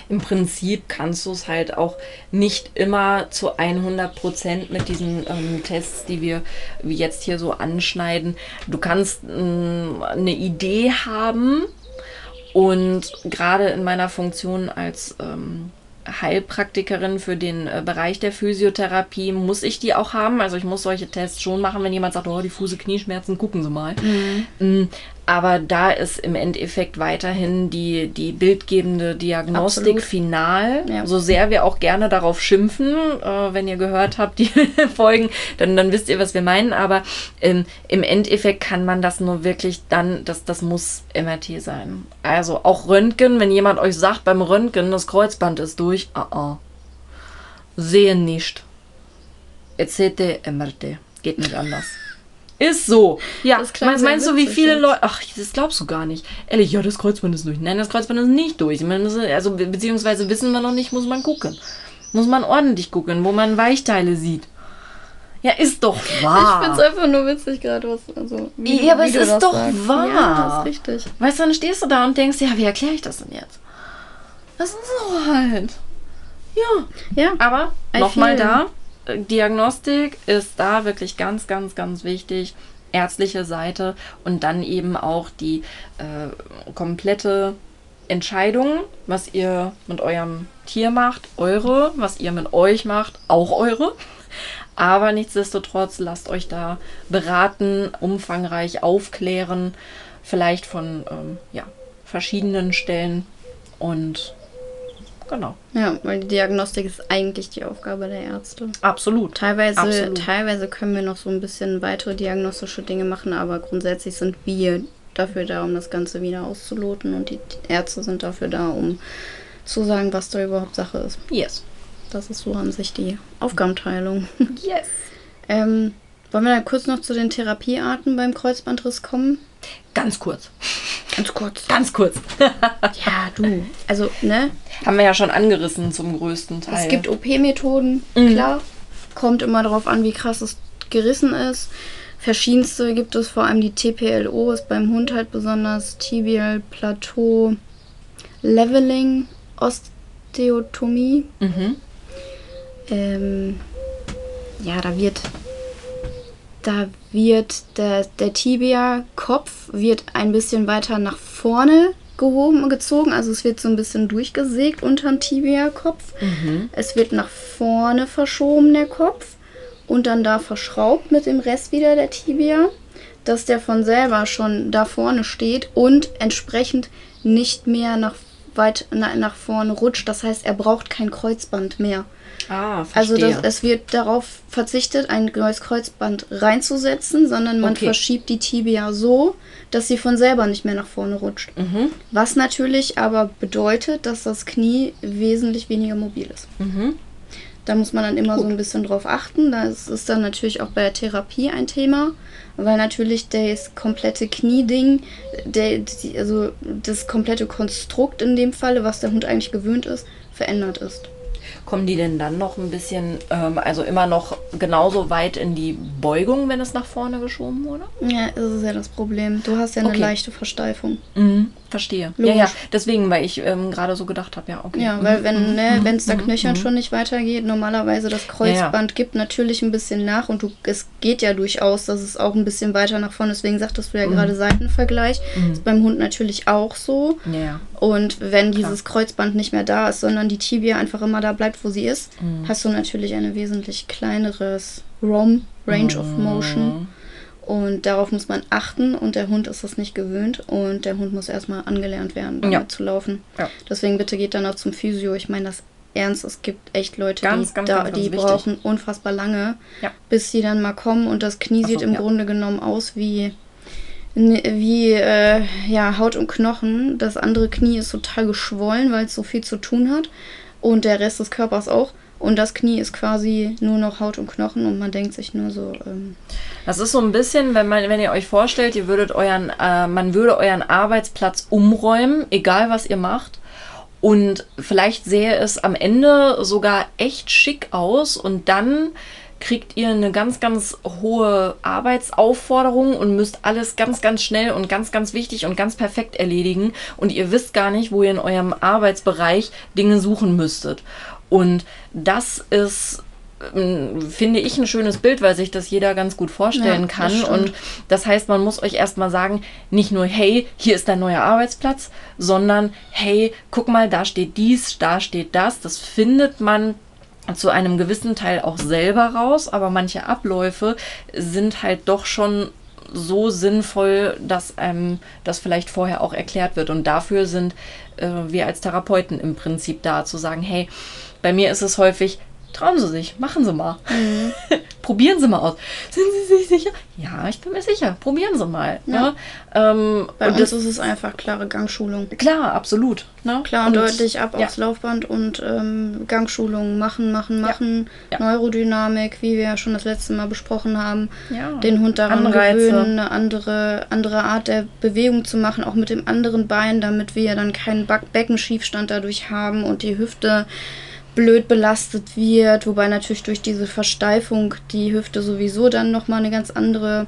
Im Prinzip kannst du es halt auch nicht immer zu 100 Prozent mit diesen ähm, Tests, die wir jetzt hier so anschneiden. Du kannst ähm, eine Idee haben und gerade in meiner Funktion als ähm, Heilpraktikerin für den äh, Bereich der Physiotherapie muss ich die auch haben. Also ich muss solche Tests schon machen, wenn jemand sagt, oh, diffuse Knieschmerzen, gucken Sie mal. Mm, aber da ist im Endeffekt weiterhin die, die bildgebende Diagnostik Absolut. final. Ja. So sehr wir auch gerne darauf schimpfen, äh, wenn ihr gehört habt, die Folgen, dann, dann wisst ihr, was wir meinen. Aber ähm, im Endeffekt kann man das nur wirklich dann, das, das muss MRT sein. Also auch Röntgen, wenn jemand euch sagt beim Röntgen, das Kreuzband ist durch, ah, ah. sehen nicht. ECT, MRT. Geht nicht anders. Ist so. Ja, Das meinst, meinst du, wie viele. Leute. Ach, das glaubst du gar nicht. Ehrlich, ja, das Kreuzband ist durch. Nein, das Kreuzband ist nicht durch. Muss, also, be- beziehungsweise wissen wir noch nicht, muss man gucken. Muss man ordentlich gucken, wo man Weichteile sieht. Ja, ist doch wahr. Ich find's einfach nur witzig gerade, was. Also, Ja, aber es ist doch sagst. wahr. Ja, das ist richtig. Weißt du, dann stehst du da und denkst, ja, wie erkläre ich das denn jetzt? Das ist so halt. Ja. Ja, Aber nochmal da, Diagnostik ist da wirklich ganz, ganz, ganz wichtig. Ärztliche Seite und dann eben auch die äh, komplette Entscheidung, was ihr mit eurem Tier macht, eure, was ihr mit euch macht, auch eure. Aber nichtsdestotrotz lasst euch da beraten, umfangreich aufklären, vielleicht von ähm, ja, verschiedenen Stellen und genau, ja, weil die Diagnostik ist eigentlich die Aufgabe der Ärzte. absolut. Teilweise, Absolut. teilweise können wir noch so ein bisschen weitere diagnostische Dinge machen, aber grundsätzlich sind wir dafür da, um das Ganze wieder auszuloten und die Ärzte sind dafür da, um zu sagen, was da überhaupt Sache ist. Yes. Das ist so an sich die Aufgabenteilung. Yes. ähm, wollen wir dann kurz noch zu den Therapiearten beim Kreuzbandriss kommen? Ganz kurz. Ganz kurz. Ganz kurz. Ja, du. Also, ne? Haben wir ja schon angerissen zum größten Teil. Es gibt OP-Methoden, Mhm. klar. Kommt immer darauf an, wie krass es gerissen ist. Verschiedenste gibt es, vor allem die TPLO ist beim Hund halt besonders. Tibial Plateau Leveling, Osteotomie. Mhm. Ähm, ja, da wird da wird der, der Tibia-Kopf wird ein bisschen weiter nach vorne gehoben und gezogen. Also es wird so ein bisschen durchgesägt unterm Tibia-Kopf. Mhm. Es wird nach vorne verschoben, der Kopf. Und dann da verschraubt mit dem Rest wieder der Tibia, dass der von selber schon da vorne steht und entsprechend nicht mehr nach weit na, nach vorne rutscht. Das heißt, er braucht kein Kreuzband mehr. Ah, Also verstehe. das, es wird darauf verzichtet, ein neues Kreuzband reinzusetzen, sondern man Okay. verschiebt die Tibia so, dass sie von selber nicht mehr nach vorne rutscht. mhm. Was natürlich aber bedeutet, dass das Knie wesentlich weniger mobil ist. Mhm. Da muss man dann immer so ein bisschen drauf achten. Das ist dann natürlich auch bei der Therapie ein Thema, weil natürlich das komplette Knieding, der, die, also das komplette Konstrukt in dem Falle, was der Hund eigentlich gewöhnt ist, verändert ist. Kommen die denn dann noch ein bisschen, ähm, also immer noch genauso weit in die Beugung, wenn es nach vorne geschoben wurde? Ja, das ist ja das Problem. Du hast ja eine Okay. leichte Versteifung. Mhm. Verstehe. Logisch. Ja, ja, deswegen, weil ich ähm, gerade so gedacht habe, ja, okay. Ja, Mhm. weil wenn ne, Mhm. es da Mhm. knöchern Mhm. schon nicht weitergeht, normalerweise das Kreuzband gibt natürlich ein bisschen nach und du, es geht ja durchaus, dass es auch ein bisschen weiter nach vorne. Deswegen sagtest du ja gerade Seitenvergleich. Mhm. Ist beim Hund natürlich auch so. Ja, ja. Und wenn dieses Kreuzband nicht mehr da ist, sondern die Tibia einfach immer da bleibt, wo sie ist, Mhm. hast du natürlich eine wesentlich kleineres ROM, Range of Motion. Mhm. Und darauf muss man achten und der Hund ist das nicht gewöhnt und der Hund muss erstmal angelernt werden, damit Ja. zu laufen. Ja. Deswegen bitte geht dann auch zum Physio. Ich meine das ernst, es gibt echt Leute, Ganz, die, ganz, da, ganz, die wichtig. brauchen unfassbar lange, Ja. bis sie dann mal kommen und das Knie Ach sieht so, im. Grunde genommen aus wie wie äh, ja, Haut und Knochen. Das andere Knie ist total geschwollen, weil es so viel zu tun hat. Und der Rest des Körpers auch. Und das Knie ist quasi nur noch Haut und Knochen und man denkt sich nur so, ähm, Das ist so ein bisschen, wenn man, wenn ihr euch vorstellt, ihr würdet euren, äh, man würde euren Arbeitsplatz umräumen, egal was ihr macht. Und vielleicht sähe es am Ende sogar echt schick aus und dann kriegt ihr eine ganz, ganz hohe Arbeitsaufforderung und müsst alles ganz, ganz schnell und ganz, ganz wichtig und ganz perfekt erledigen und ihr wisst gar nicht, wo ihr in eurem Arbeitsbereich Dinge suchen müsstet. Und das ist ähm, finde ich ein schönes Bild, weil sich das jeder ganz gut vorstellen Ja, das kann. stimmt. Und das heißt, man muss euch erstmal sagen, nicht nur, hey, hier ist dein neuer Arbeitsplatz, sondern hey, guck mal, da steht dies, da steht das. Das findet man zu einem gewissen Teil auch selber raus, aber manche Abläufe sind halt doch schon so sinnvoll, dass einem das vielleicht vorher auch erklärt wird. Und dafür sind äh, wir als Therapeuten im Prinzip da, zu sagen, hey, bei mir ist es häufig, trauen Sie sich, machen Sie mal. Mhm. Probieren Sie mal aus. Sind Sie sich sicher? Ja, ich bin mir sicher. Probieren Sie mal. Ja. Ne? Ähm, Bei und uns das ist es einfach klare Gangschulung. Klar, absolut. Ne? Klar und, und deutlich ab ja. aufs Laufband und ähm, Gangschulung machen, machen, machen. Ja. Neurodynamik, wie wir ja schon das letzte Mal besprochen haben. Den Hund daran Anreize. gewöhnen, eine andere, andere Art der Bewegung zu machen, auch mit dem anderen Bein, damit wir dann keinen Beckenschiefstand dadurch haben und die Hüfte blöd belastet wird, wobei natürlich durch diese Versteifung die Hüfte sowieso dann nochmal eine ganz andere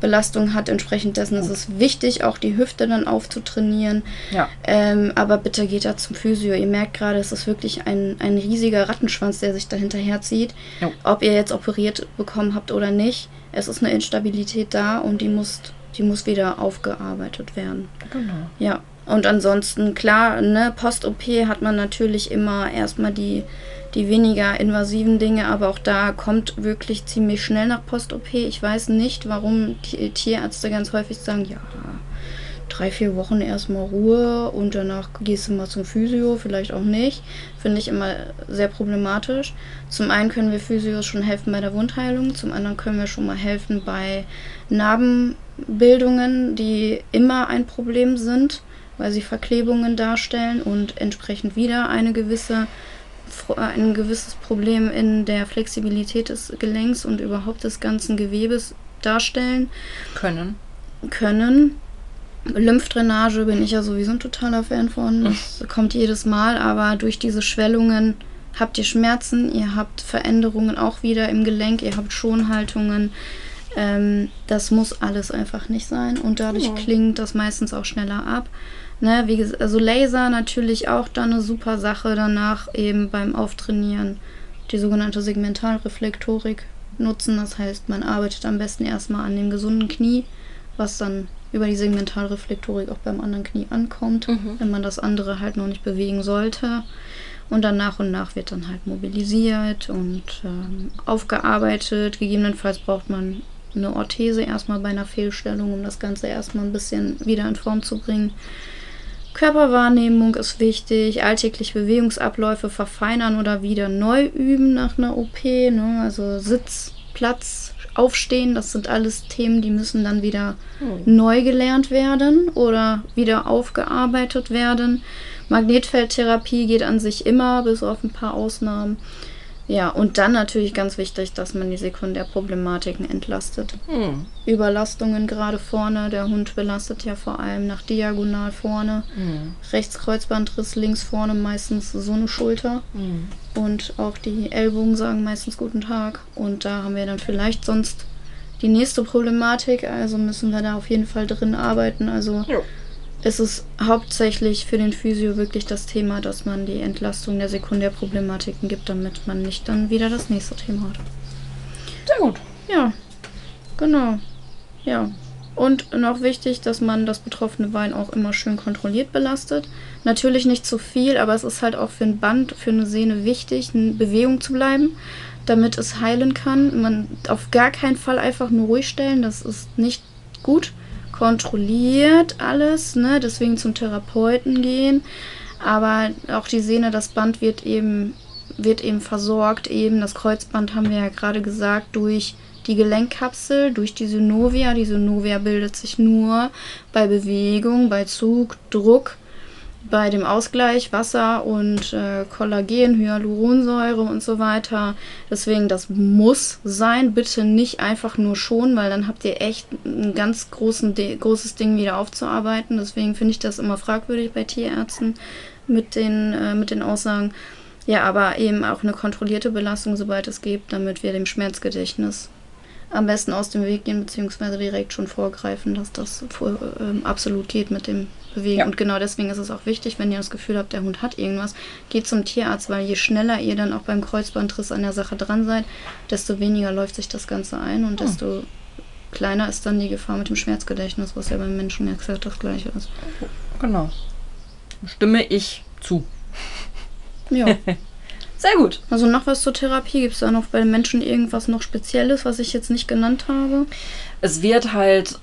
Belastung hat. Entsprechend dessen ist es wichtig, auch die Hüfte dann aufzutrainieren. Ja. Ähm, aber bitte geht da zum Physio. Ihr merkt gerade, es ist wirklich ein, ein riesiger Rattenschwanz, der sich dahinterher zieht. Ja. Ob ihr jetzt operiert bekommen habt oder nicht, es ist eine Instabilität da und die muss, die muss wieder aufgearbeitet werden. Genau. Ja. Und ansonsten, klar, ne, Post-OP hat man natürlich immer erstmal die, die weniger invasiven Dinge, aber auch da kommt wirklich ziemlich schnell nach Post-OP. Ich weiß nicht, warum die Tierärzte ganz häufig sagen, ja, drei, vier Wochen erstmal Ruhe und danach gehst du mal zum Physio, vielleicht auch nicht. Finde ich immer sehr problematisch. Zum einen können wir Physios schon helfen bei der Wundheilung, zum anderen können wir schon mal helfen bei Narbenbildungen, die immer ein Problem sind weil sie Verklebungen darstellen und entsprechend wieder eine gewisse, ein gewisses Problem in der Flexibilität des Gelenks und überhaupt des ganzen Gewebes darstellen. Können. Können. Lymphdrainage bin ich ja sowieso ein totaler Fan von. Das kommt jedes Mal, aber durch diese Schwellungen habt ihr Schmerzen, ihr habt Veränderungen auch wieder im Gelenk, ihr habt Schonhaltungen. Ähm, das muss alles einfach nicht sein und dadurch ja. klingt das meistens auch schneller ab. Ne, wie gesagt, also Laser natürlich auch dann eine super Sache danach eben beim Auftrainieren. Die sogenannte Segmentalreflektorik nutzen. Das heißt, man arbeitet am besten erstmal an dem gesunden Knie, was dann über die Segmentalreflektorik auch beim anderen Knie ankommt, mhm. wenn man das andere halt noch nicht bewegen sollte. Und dann nach und nach wird dann halt mobilisiert und ähm, aufgearbeitet. Gegebenenfalls braucht man eine Orthese erstmal bei einer Fehlstellung, um das Ganze erstmal ein bisschen wieder in Form zu bringen. Körperwahrnehmung ist wichtig, alltägliche Bewegungsabläufe verfeinern oder wieder neu üben nach einer OP. Ne? Also Sitz, Platz, Aufstehen, das sind alles Themen, die müssen dann wieder oh. neu gelernt werden oder wieder aufgearbeitet werden. Magnetfeldtherapie geht an sich immer, bis auf ein paar Ausnahmen. Ja, und dann natürlich ganz wichtig, dass man die Sekundärproblematiken entlastet. Hm. Überlastungen gerade vorne. Der Hund belastet ja vor allem nach diagonal vorne. Hm. Rechts Kreuzbandriss, links vorne meistens so eine Schulter. Hm. Und auch die Ellbogen sagen meistens guten Tag. Und da haben wir dann vielleicht sonst die nächste Problematik. Also müssen wir da auf jeden Fall drin arbeiten. Also jo ist es hauptsächlich für den Physio wirklich das Thema, dass man die Entlastung der Sekundärproblematiken gibt, damit man nicht dann wieder das nächste Thema hat. Sehr gut. Ja, genau. Ja. Und noch wichtig, dass man das betroffene Bein auch immer schön kontrolliert belastet. Natürlich nicht zu viel, aber es ist halt auch für ein Band, für eine Sehne wichtig, in Bewegung zu bleiben, damit es heilen kann. Man auf gar keinen Fall einfach nur ruhig stellen, das ist nicht gut kontrolliert alles, ne? deswegen zum Therapeuten gehen. Aber auch die Sehne, das Band wird eben, wird eben versorgt. Eben das Kreuzband haben wir ja gerade gesagt, durch die Gelenkkapsel, durch die Synovia. Die Synovia bildet sich nur bei Bewegung, bei Zug, Druck bei dem Ausgleich Wasser und äh, Kollagen, Hyaluronsäure und so weiter. Deswegen, das muss sein. Bitte nicht einfach nur schon, weil dann habt ihr echt ein ganz großen, großes Ding wieder aufzuarbeiten. Deswegen finde ich das immer fragwürdig bei Tierärzten mit den, äh, mit den Aussagen. Ja, aber eben auch eine kontrollierte Belastung, sobald es geht, damit wir dem Schmerzgedächtnis am besten aus dem Weg gehen, beziehungsweise direkt schon vorgreifen, dass das vor, äh, absolut geht mit dem bewegen. Ja. Und genau deswegen ist es auch wichtig, wenn ihr das Gefühl habt, der Hund hat irgendwas, geht zum Tierarzt, weil je schneller ihr dann auch beim Kreuzbandriss an der Sache dran seid, desto weniger läuft sich das Ganze ein und oh. desto kleiner ist dann die Gefahr mit dem Schmerzgedächtnis, was ja beim Menschen ja exakt das gleiche ist. Genau. Stimme ich zu. Ja. Sehr gut. Also noch was zur Therapie? Gibt es da noch bei den Menschen irgendwas noch Spezielles, was ich jetzt nicht genannt habe? Es wird halt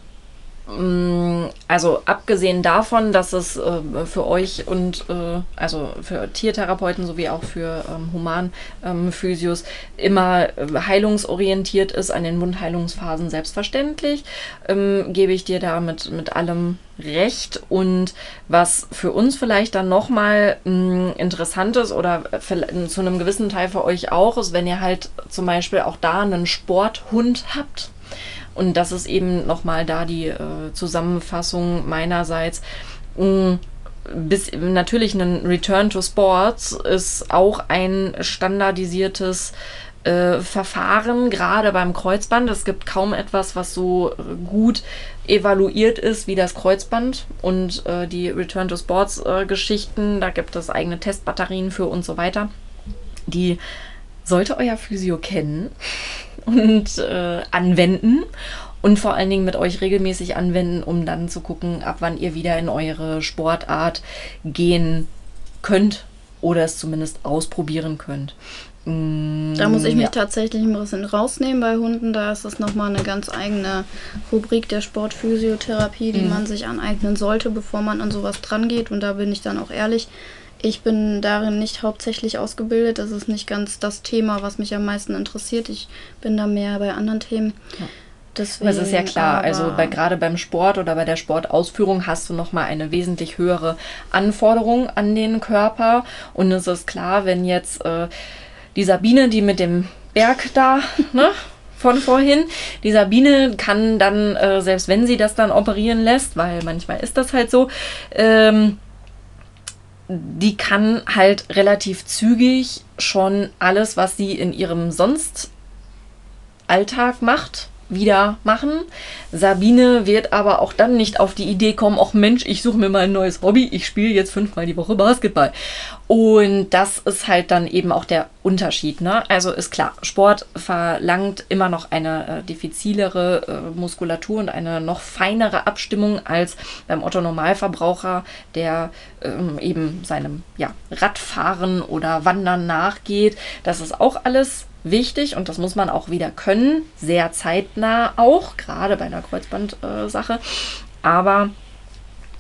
also abgesehen davon, dass es äh, für euch und äh, also für Tiertherapeuten sowie auch für ähm, Humanphysios ähm, immer äh, heilungsorientiert ist, an den Wundheilungsphasen selbstverständlich, ähm, gebe ich dir da mit, allem recht. Und was für uns vielleicht dann nochmal mm, interessant ist oder zu einem gewissen Teil für euch auch ist, wenn ihr halt zum Beispiel auch da einen Sporthund habt und das ist eben nochmal da die äh, Zusammenfassung meinerseits. Mhm bis natürlich ein Return to Sports ist auch ein standardisiertes äh, Verfahren, gerade beim Kreuzband. Es gibt kaum etwas, was so gut evaluiert ist wie das Kreuzband und äh, die Return to Sports äh, Geschichten. Da gibt es eigene Testbatterien für und so weiter. Die sollte euer Physio kennen und äh, anwenden und vor allen Dingen mit euch regelmäßig anwenden, um dann zu gucken, ab wann ihr wieder in eure Sportart gehen könnt oder es zumindest ausprobieren könnt. Da muss ich mich ja. tatsächlich ein bisschen rausnehmen bei Hunden. Da ist es nochmal eine ganz eigene Rubrik der Sportphysiotherapie, die mhm. man sich aneignen sollte, bevor man an sowas dran geht. Und da bin ich dann auch ehrlich. Ich bin darin nicht hauptsächlich ausgebildet. Das ist nicht ganz das Thema, was mich am meisten interessiert. Ich bin da mehr bei anderen Themen. Ja. Deswegen, das ist ja klar. Also bei, gerade beim Sport oder bei der Sportausführung hast du nochmal eine wesentlich höhere Anforderung an den Körper. Und es ist klar, wenn jetzt äh, die Sabine, die mit dem Berg da, ne? von vorhin. Die Sabine kann dann, äh, selbst wenn sie das dann operieren lässt, weil manchmal ist das halt so, ähm, die kann halt relativ zügig schon alles, was sie in ihrem sonst Alltag macht, wieder machen. Sabine wird aber auch dann nicht auf die Idee kommen, ach Mensch, ich suche mir mal ein neues Hobby, ich spiele jetzt fünfmal die Woche Basketball. Und das ist halt dann eben auch der Unterschied. Ne? Also ist klar, Sport verlangt immer noch eine äh, diffizilere äh, Muskulatur und eine noch feinere Abstimmung als beim Otto Normalverbraucher, der ähm, eben seinem ja, Radfahren oder Wandern nachgeht. Das ist auch alles wichtig und das muss man auch wieder können, sehr zeitnah auch, gerade bei einer Kreuzbandsache. Äh, Aber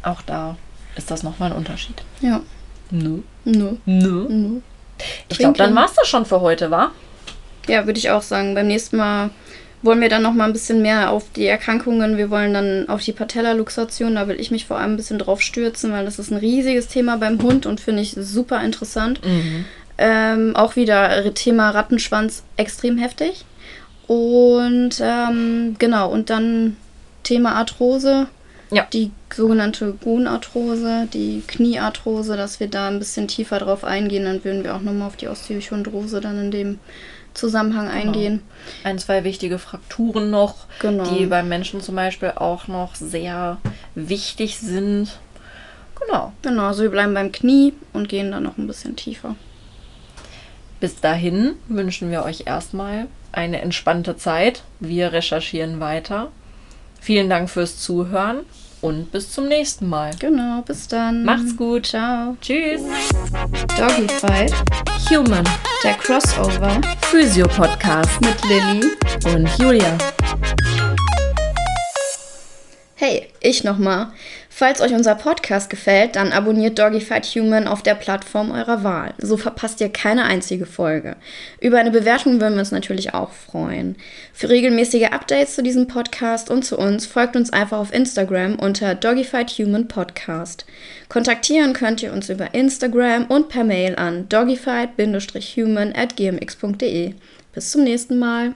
auch da ist das nochmal ein Unterschied. Ja. Nö. Nö. Nö. Ich glaube, dann war es das schon für heute, wa? Ja, würde ich auch sagen. Beim nächsten Mal wollen wir dann noch mal ein bisschen mehr auf die Erkrankungen. Wir wollen dann auf die Patellaluxation. Da will ich mich vor allem ein bisschen drauf stürzen, weil das ist ein riesiges Thema beim Hund und finde ich super interessant. Mhm. Ähm, auch wieder Thema Rattenschwanz extrem heftig. Und ähm, genau, und dann Thema Arthrose. Ja. Die sogenannte Gonarthrose, die Kniearthrose, dass wir da ein bisschen tiefer drauf eingehen. Dann würden wir auch nochmal auf die Osteochondrose dann in dem Zusammenhang genau. eingehen. Ein, zwei wichtige Frakturen noch, genau. die beim Menschen zum Beispiel auch noch sehr wichtig sind. Genau. Genau, also wir bleiben beim Knie und gehen dann noch ein bisschen tiefer. Bis dahin wünschen wir euch erstmal eine entspannte Zeit. Wir recherchieren weiter. Vielen Dank fürs Zuhören und bis zum nächsten Mal. Genau, bis dann. Macht's gut. Ciao. Tschüss. Doggy Fight. Human. Der Crossover. Physio Podcast mit Lilly und Julia. Hey, ich nochmal. Falls euch unser Podcast gefällt, dann abonniert Doggyfight Human auf der Plattform eurer Wahl. So verpasst ihr keine einzige Folge. Über eine Bewertung würden wir uns natürlich auch freuen. Für regelmäßige Updates zu diesem Podcast und zu uns folgt uns einfach auf Instagram unter Doggyfight Human Podcast. Kontaktieren könnt ihr uns über Instagram und per Mail an doggyfight-human at gmx.de. Bis zum nächsten Mal.